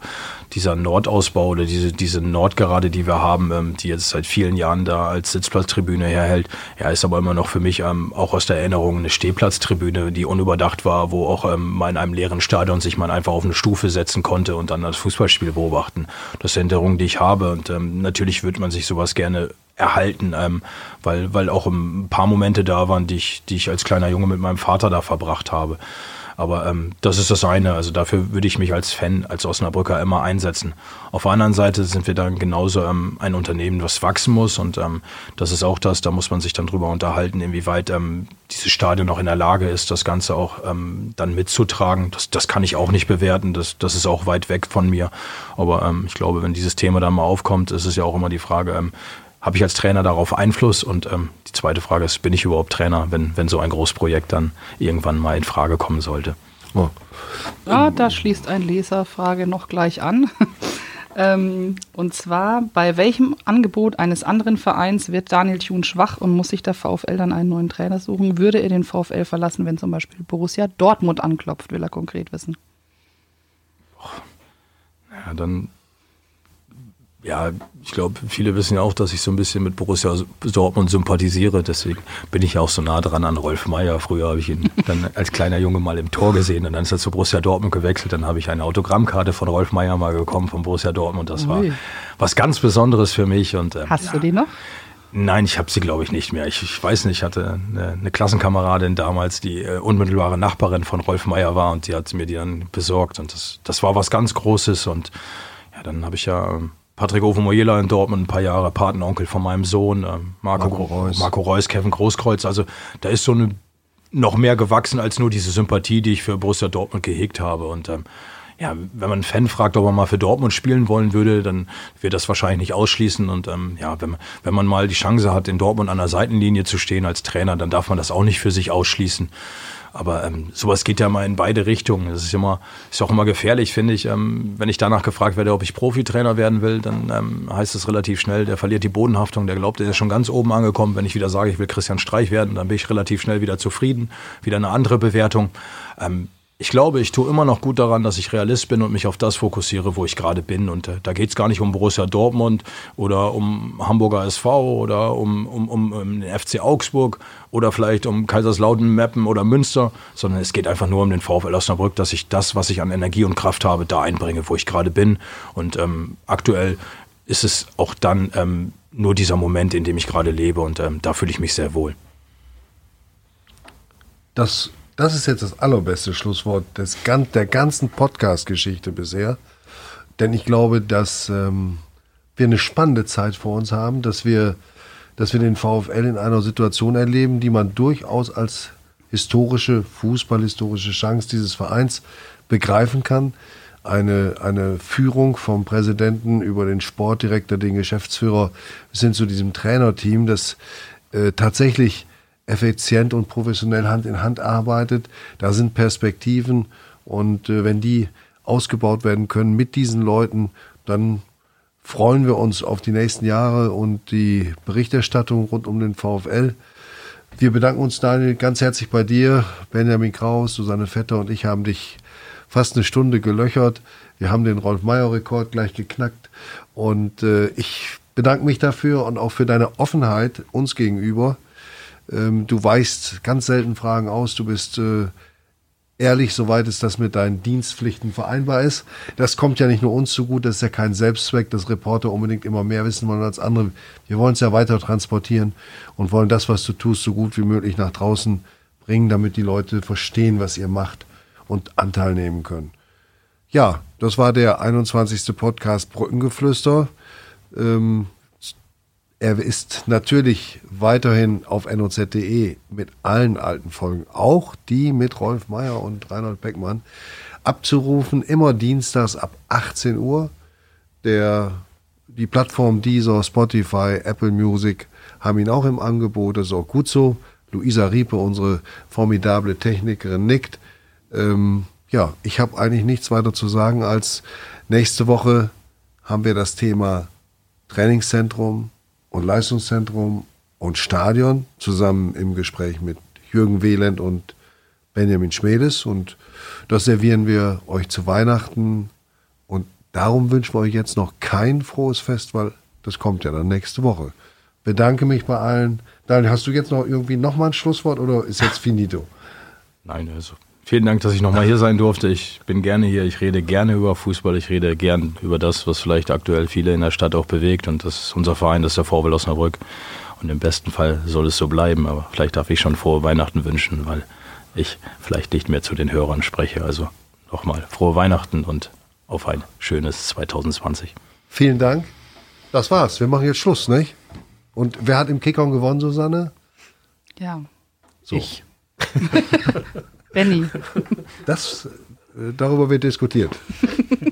Speaker 6: dieser Nordausbau oder diese, diese Nordgerade, die wir haben, ähm, die jetzt seit vielen Jahren da als Sitzplatztribüne herhält, ja, ist aber immer noch für mich ähm, auch aus der Erinnerung eine Stehplatztribüne, die unüberdacht war, wo auch ähm, mal in einem leeren Stadion sich man einfach auf eine Stufe setzen konnte und dann das Fußballspiel beobachten. Das sind Erinnerungen, die ich habe und natürlich würde man sich sowas gerne erhalten, ähm, weil, weil auch ein paar Momente da waren, die ich, die ich als kleiner Junge mit meinem Vater da verbracht habe. Aber ähm, das ist das eine. Also dafür würde ich mich als Fan, als Osnabrücker immer einsetzen. Auf der anderen Seite sind wir dann genauso ähm, ein Unternehmen, was wachsen muss. Und ähm, das ist auch das, da muss man sich dann drüber unterhalten, inwieweit ähm, dieses Stadion noch in der Lage ist, das Ganze auch ähm, dann mitzutragen. Das, das kann ich auch nicht bewerten. Das, das ist auch weit weg von mir. Aber ähm, ich glaube, wenn dieses Thema dann mal aufkommt, ist es ja auch immer die Frage, ähm, habe ich als Trainer darauf Einfluss? Und ähm, die zweite Frage ist, bin ich überhaupt Trainer, wenn, wenn so ein Großprojekt dann irgendwann mal in Frage kommen sollte?
Speaker 5: Oh.
Speaker 7: Ja, da schließt ein Leserfrage noch gleich an. ähm, und zwar, bei welchem Angebot eines anderen Vereins wird Daniel Thun schwach und muss sich der VfL dann einen neuen Trainer suchen? Würde er den VfL verlassen, wenn zum Beispiel Borussia Dortmund anklopft, will er konkret wissen?
Speaker 6: Ja, dann ja, ich glaube, viele wissen ja auch, dass ich so ein bisschen mit Borussia Dortmund sympathisiere. Deswegen bin ich ja auch so nah dran an Rolf Meyer. Früher habe ich ihn dann als kleiner Junge mal im Tor gesehen und dann ist er zu Borussia Dortmund gewechselt. Dann habe ich eine Autogrammkarte von Rolf Meyer mal bekommen von Borussia Dortmund. Das war was ganz Besonderes für mich. Und, ähm,
Speaker 7: Hast du die noch?
Speaker 6: Nein, ich habe sie, glaube ich, nicht mehr. Ich, ich, weiß nicht, ich hatte eine, eine Klassenkameradin damals, die äh, unmittelbare Nachbarin von Rolf Meyer war und die hat mir die dann besorgt. Und das, das war was ganz Großes. Und ja, dann habe ich ja ähm, Patrick Ovomoyela in Dortmund ein paar Jahre, Patenonkel von meinem Sohn, äh, Marco, Marco, Reus. Marco Reus, Kevin Großkreuz. Also da ist so eine noch mehr gewachsen als nur diese Sympathie, die ich für Borussia Dortmund gehegt habe. Und ähm, ja, wenn man einen Fan fragt, ob er mal für Dortmund spielen wollen würde, dann wird das wahrscheinlich nicht ausschließen. Und ähm, ja, wenn, wenn man mal die Chance hat, in Dortmund an der Seitenlinie zu stehen als Trainer, dann darf man das auch nicht für sich ausschließen. Aber ähm, sowas geht ja mal in beide Richtungen. Das ist immer, ist auch immer gefährlich, finde ich. Ähm, wenn ich danach gefragt werde, ob ich Profitrainer werden will, dann ähm, heißt es relativ schnell, der verliert die Bodenhaftung, der glaubt, der ist schon ganz oben angekommen. Wenn ich wieder sage, ich will Christian Streich werden, dann bin ich relativ schnell wieder zufrieden. Wieder eine andere Bewertung. Ähm, ich glaube, ich tue immer noch gut daran, dass ich Realist bin und mich auf das fokussiere, wo ich gerade bin. Und äh, da geht es gar nicht um Borussia Dortmund oder um Hamburger SV oder um, um, um, um den FC Augsburg oder vielleicht um Kaiserslautern, Meppen oder Münster, sondern es geht einfach nur um den VfL Osnabrück, dass ich das, was ich an Energie und Kraft habe, da einbringe, wo ich gerade bin. Und ähm, aktuell ist es auch dann ähm, nur dieser Moment, in dem ich gerade lebe und ähm, da fühle ich mich sehr wohl.
Speaker 5: Das das ist jetzt das allerbeste Schlusswort des, der ganzen Podcast-Geschichte bisher. Denn ich glaube, dass ähm, wir eine spannende Zeit vor uns haben, dass wir, dass wir den VfL in einer Situation erleben, die man durchaus als historische, fußballhistorische Chance dieses Vereins begreifen kann. Eine, eine Führung vom Präsidenten über den Sportdirektor, den Geschäftsführer bis hin zu diesem Trainerteam, das äh, tatsächlich effizient und professionell Hand in Hand arbeitet. Da sind Perspektiven und äh, wenn die ausgebaut werden können mit diesen Leuten, dann freuen wir uns auf die nächsten Jahre und die Berichterstattung rund um den VfL. Wir bedanken uns, Daniel, ganz herzlich bei dir. Benjamin Kraus, Susanne Vetter und ich haben dich fast eine Stunde gelöchert. Wir haben den Rolf-Meyer-Rekord gleich geknackt. Und äh, ich bedanke mich dafür und auch für deine Offenheit uns gegenüber. Ähm, du weichst ganz selten Fragen aus. Du bist äh, ehrlich, soweit es das mit deinen Dienstpflichten vereinbar ist. Das kommt ja nicht nur uns zu das ist ja kein Selbstzweck, dass Reporter unbedingt immer mehr wissen wollen als andere. Wir wollen es ja weiter transportieren und wollen das, was du tust, so gut wie möglich nach draußen bringen, damit die Leute verstehen, was ihr macht und Anteil nehmen können. Ja, das war der 21. Podcast Brückengeflüster. Ähm, er ist natürlich weiterhin auf noz.de mit allen alten Folgen, auch die mit Rolf Meyer und Reinhold Beckmann, abzurufen, immer dienstags ab 18 Uhr. Der, die Plattform Deezer, Spotify, Apple Music haben ihn auch im Angebot, das ist auch gut so. Luisa Riepe, unsere formidable Technikerin, nickt. Ähm, ja, ich habe eigentlich nichts weiter zu sagen, als nächste Woche haben wir das Thema Trainingszentrum, und Leistungszentrum und Stadion zusammen im Gespräch mit Jürgen Wehland und Benjamin Schmedes. Und das servieren wir euch zu Weihnachten. Und darum wünschen wir euch jetzt noch kein frohes Fest, weil das kommt ja dann nächste Woche. Bedanke mich bei allen. Daniel, hast du jetzt noch irgendwie nochmal ein Schlusswort oder ist jetzt finito?
Speaker 6: Nein, also vielen Dank, dass ich nochmal hier sein durfte. Ich bin gerne hier, ich rede gerne über Fußball, ich rede gern über das, was vielleicht aktuell viele in der Stadt auch bewegt. Und das ist unser Verein, das ist der Vorbild Osnabrück. Und im besten Fall soll es so bleiben, aber vielleicht darf ich schon frohe Weihnachten wünschen, weil ich vielleicht nicht mehr zu den Hörern spreche. Also nochmal frohe Weihnachten und auf ein schönes 2020.
Speaker 5: Vielen Dank. Das war's. Wir machen jetzt Schluss, nicht? Und wer hat im Kickern gewonnen, Susanne?
Speaker 7: Ja.
Speaker 5: So.
Speaker 7: Ich. Benny.
Speaker 5: Das, äh, darüber wird diskutiert.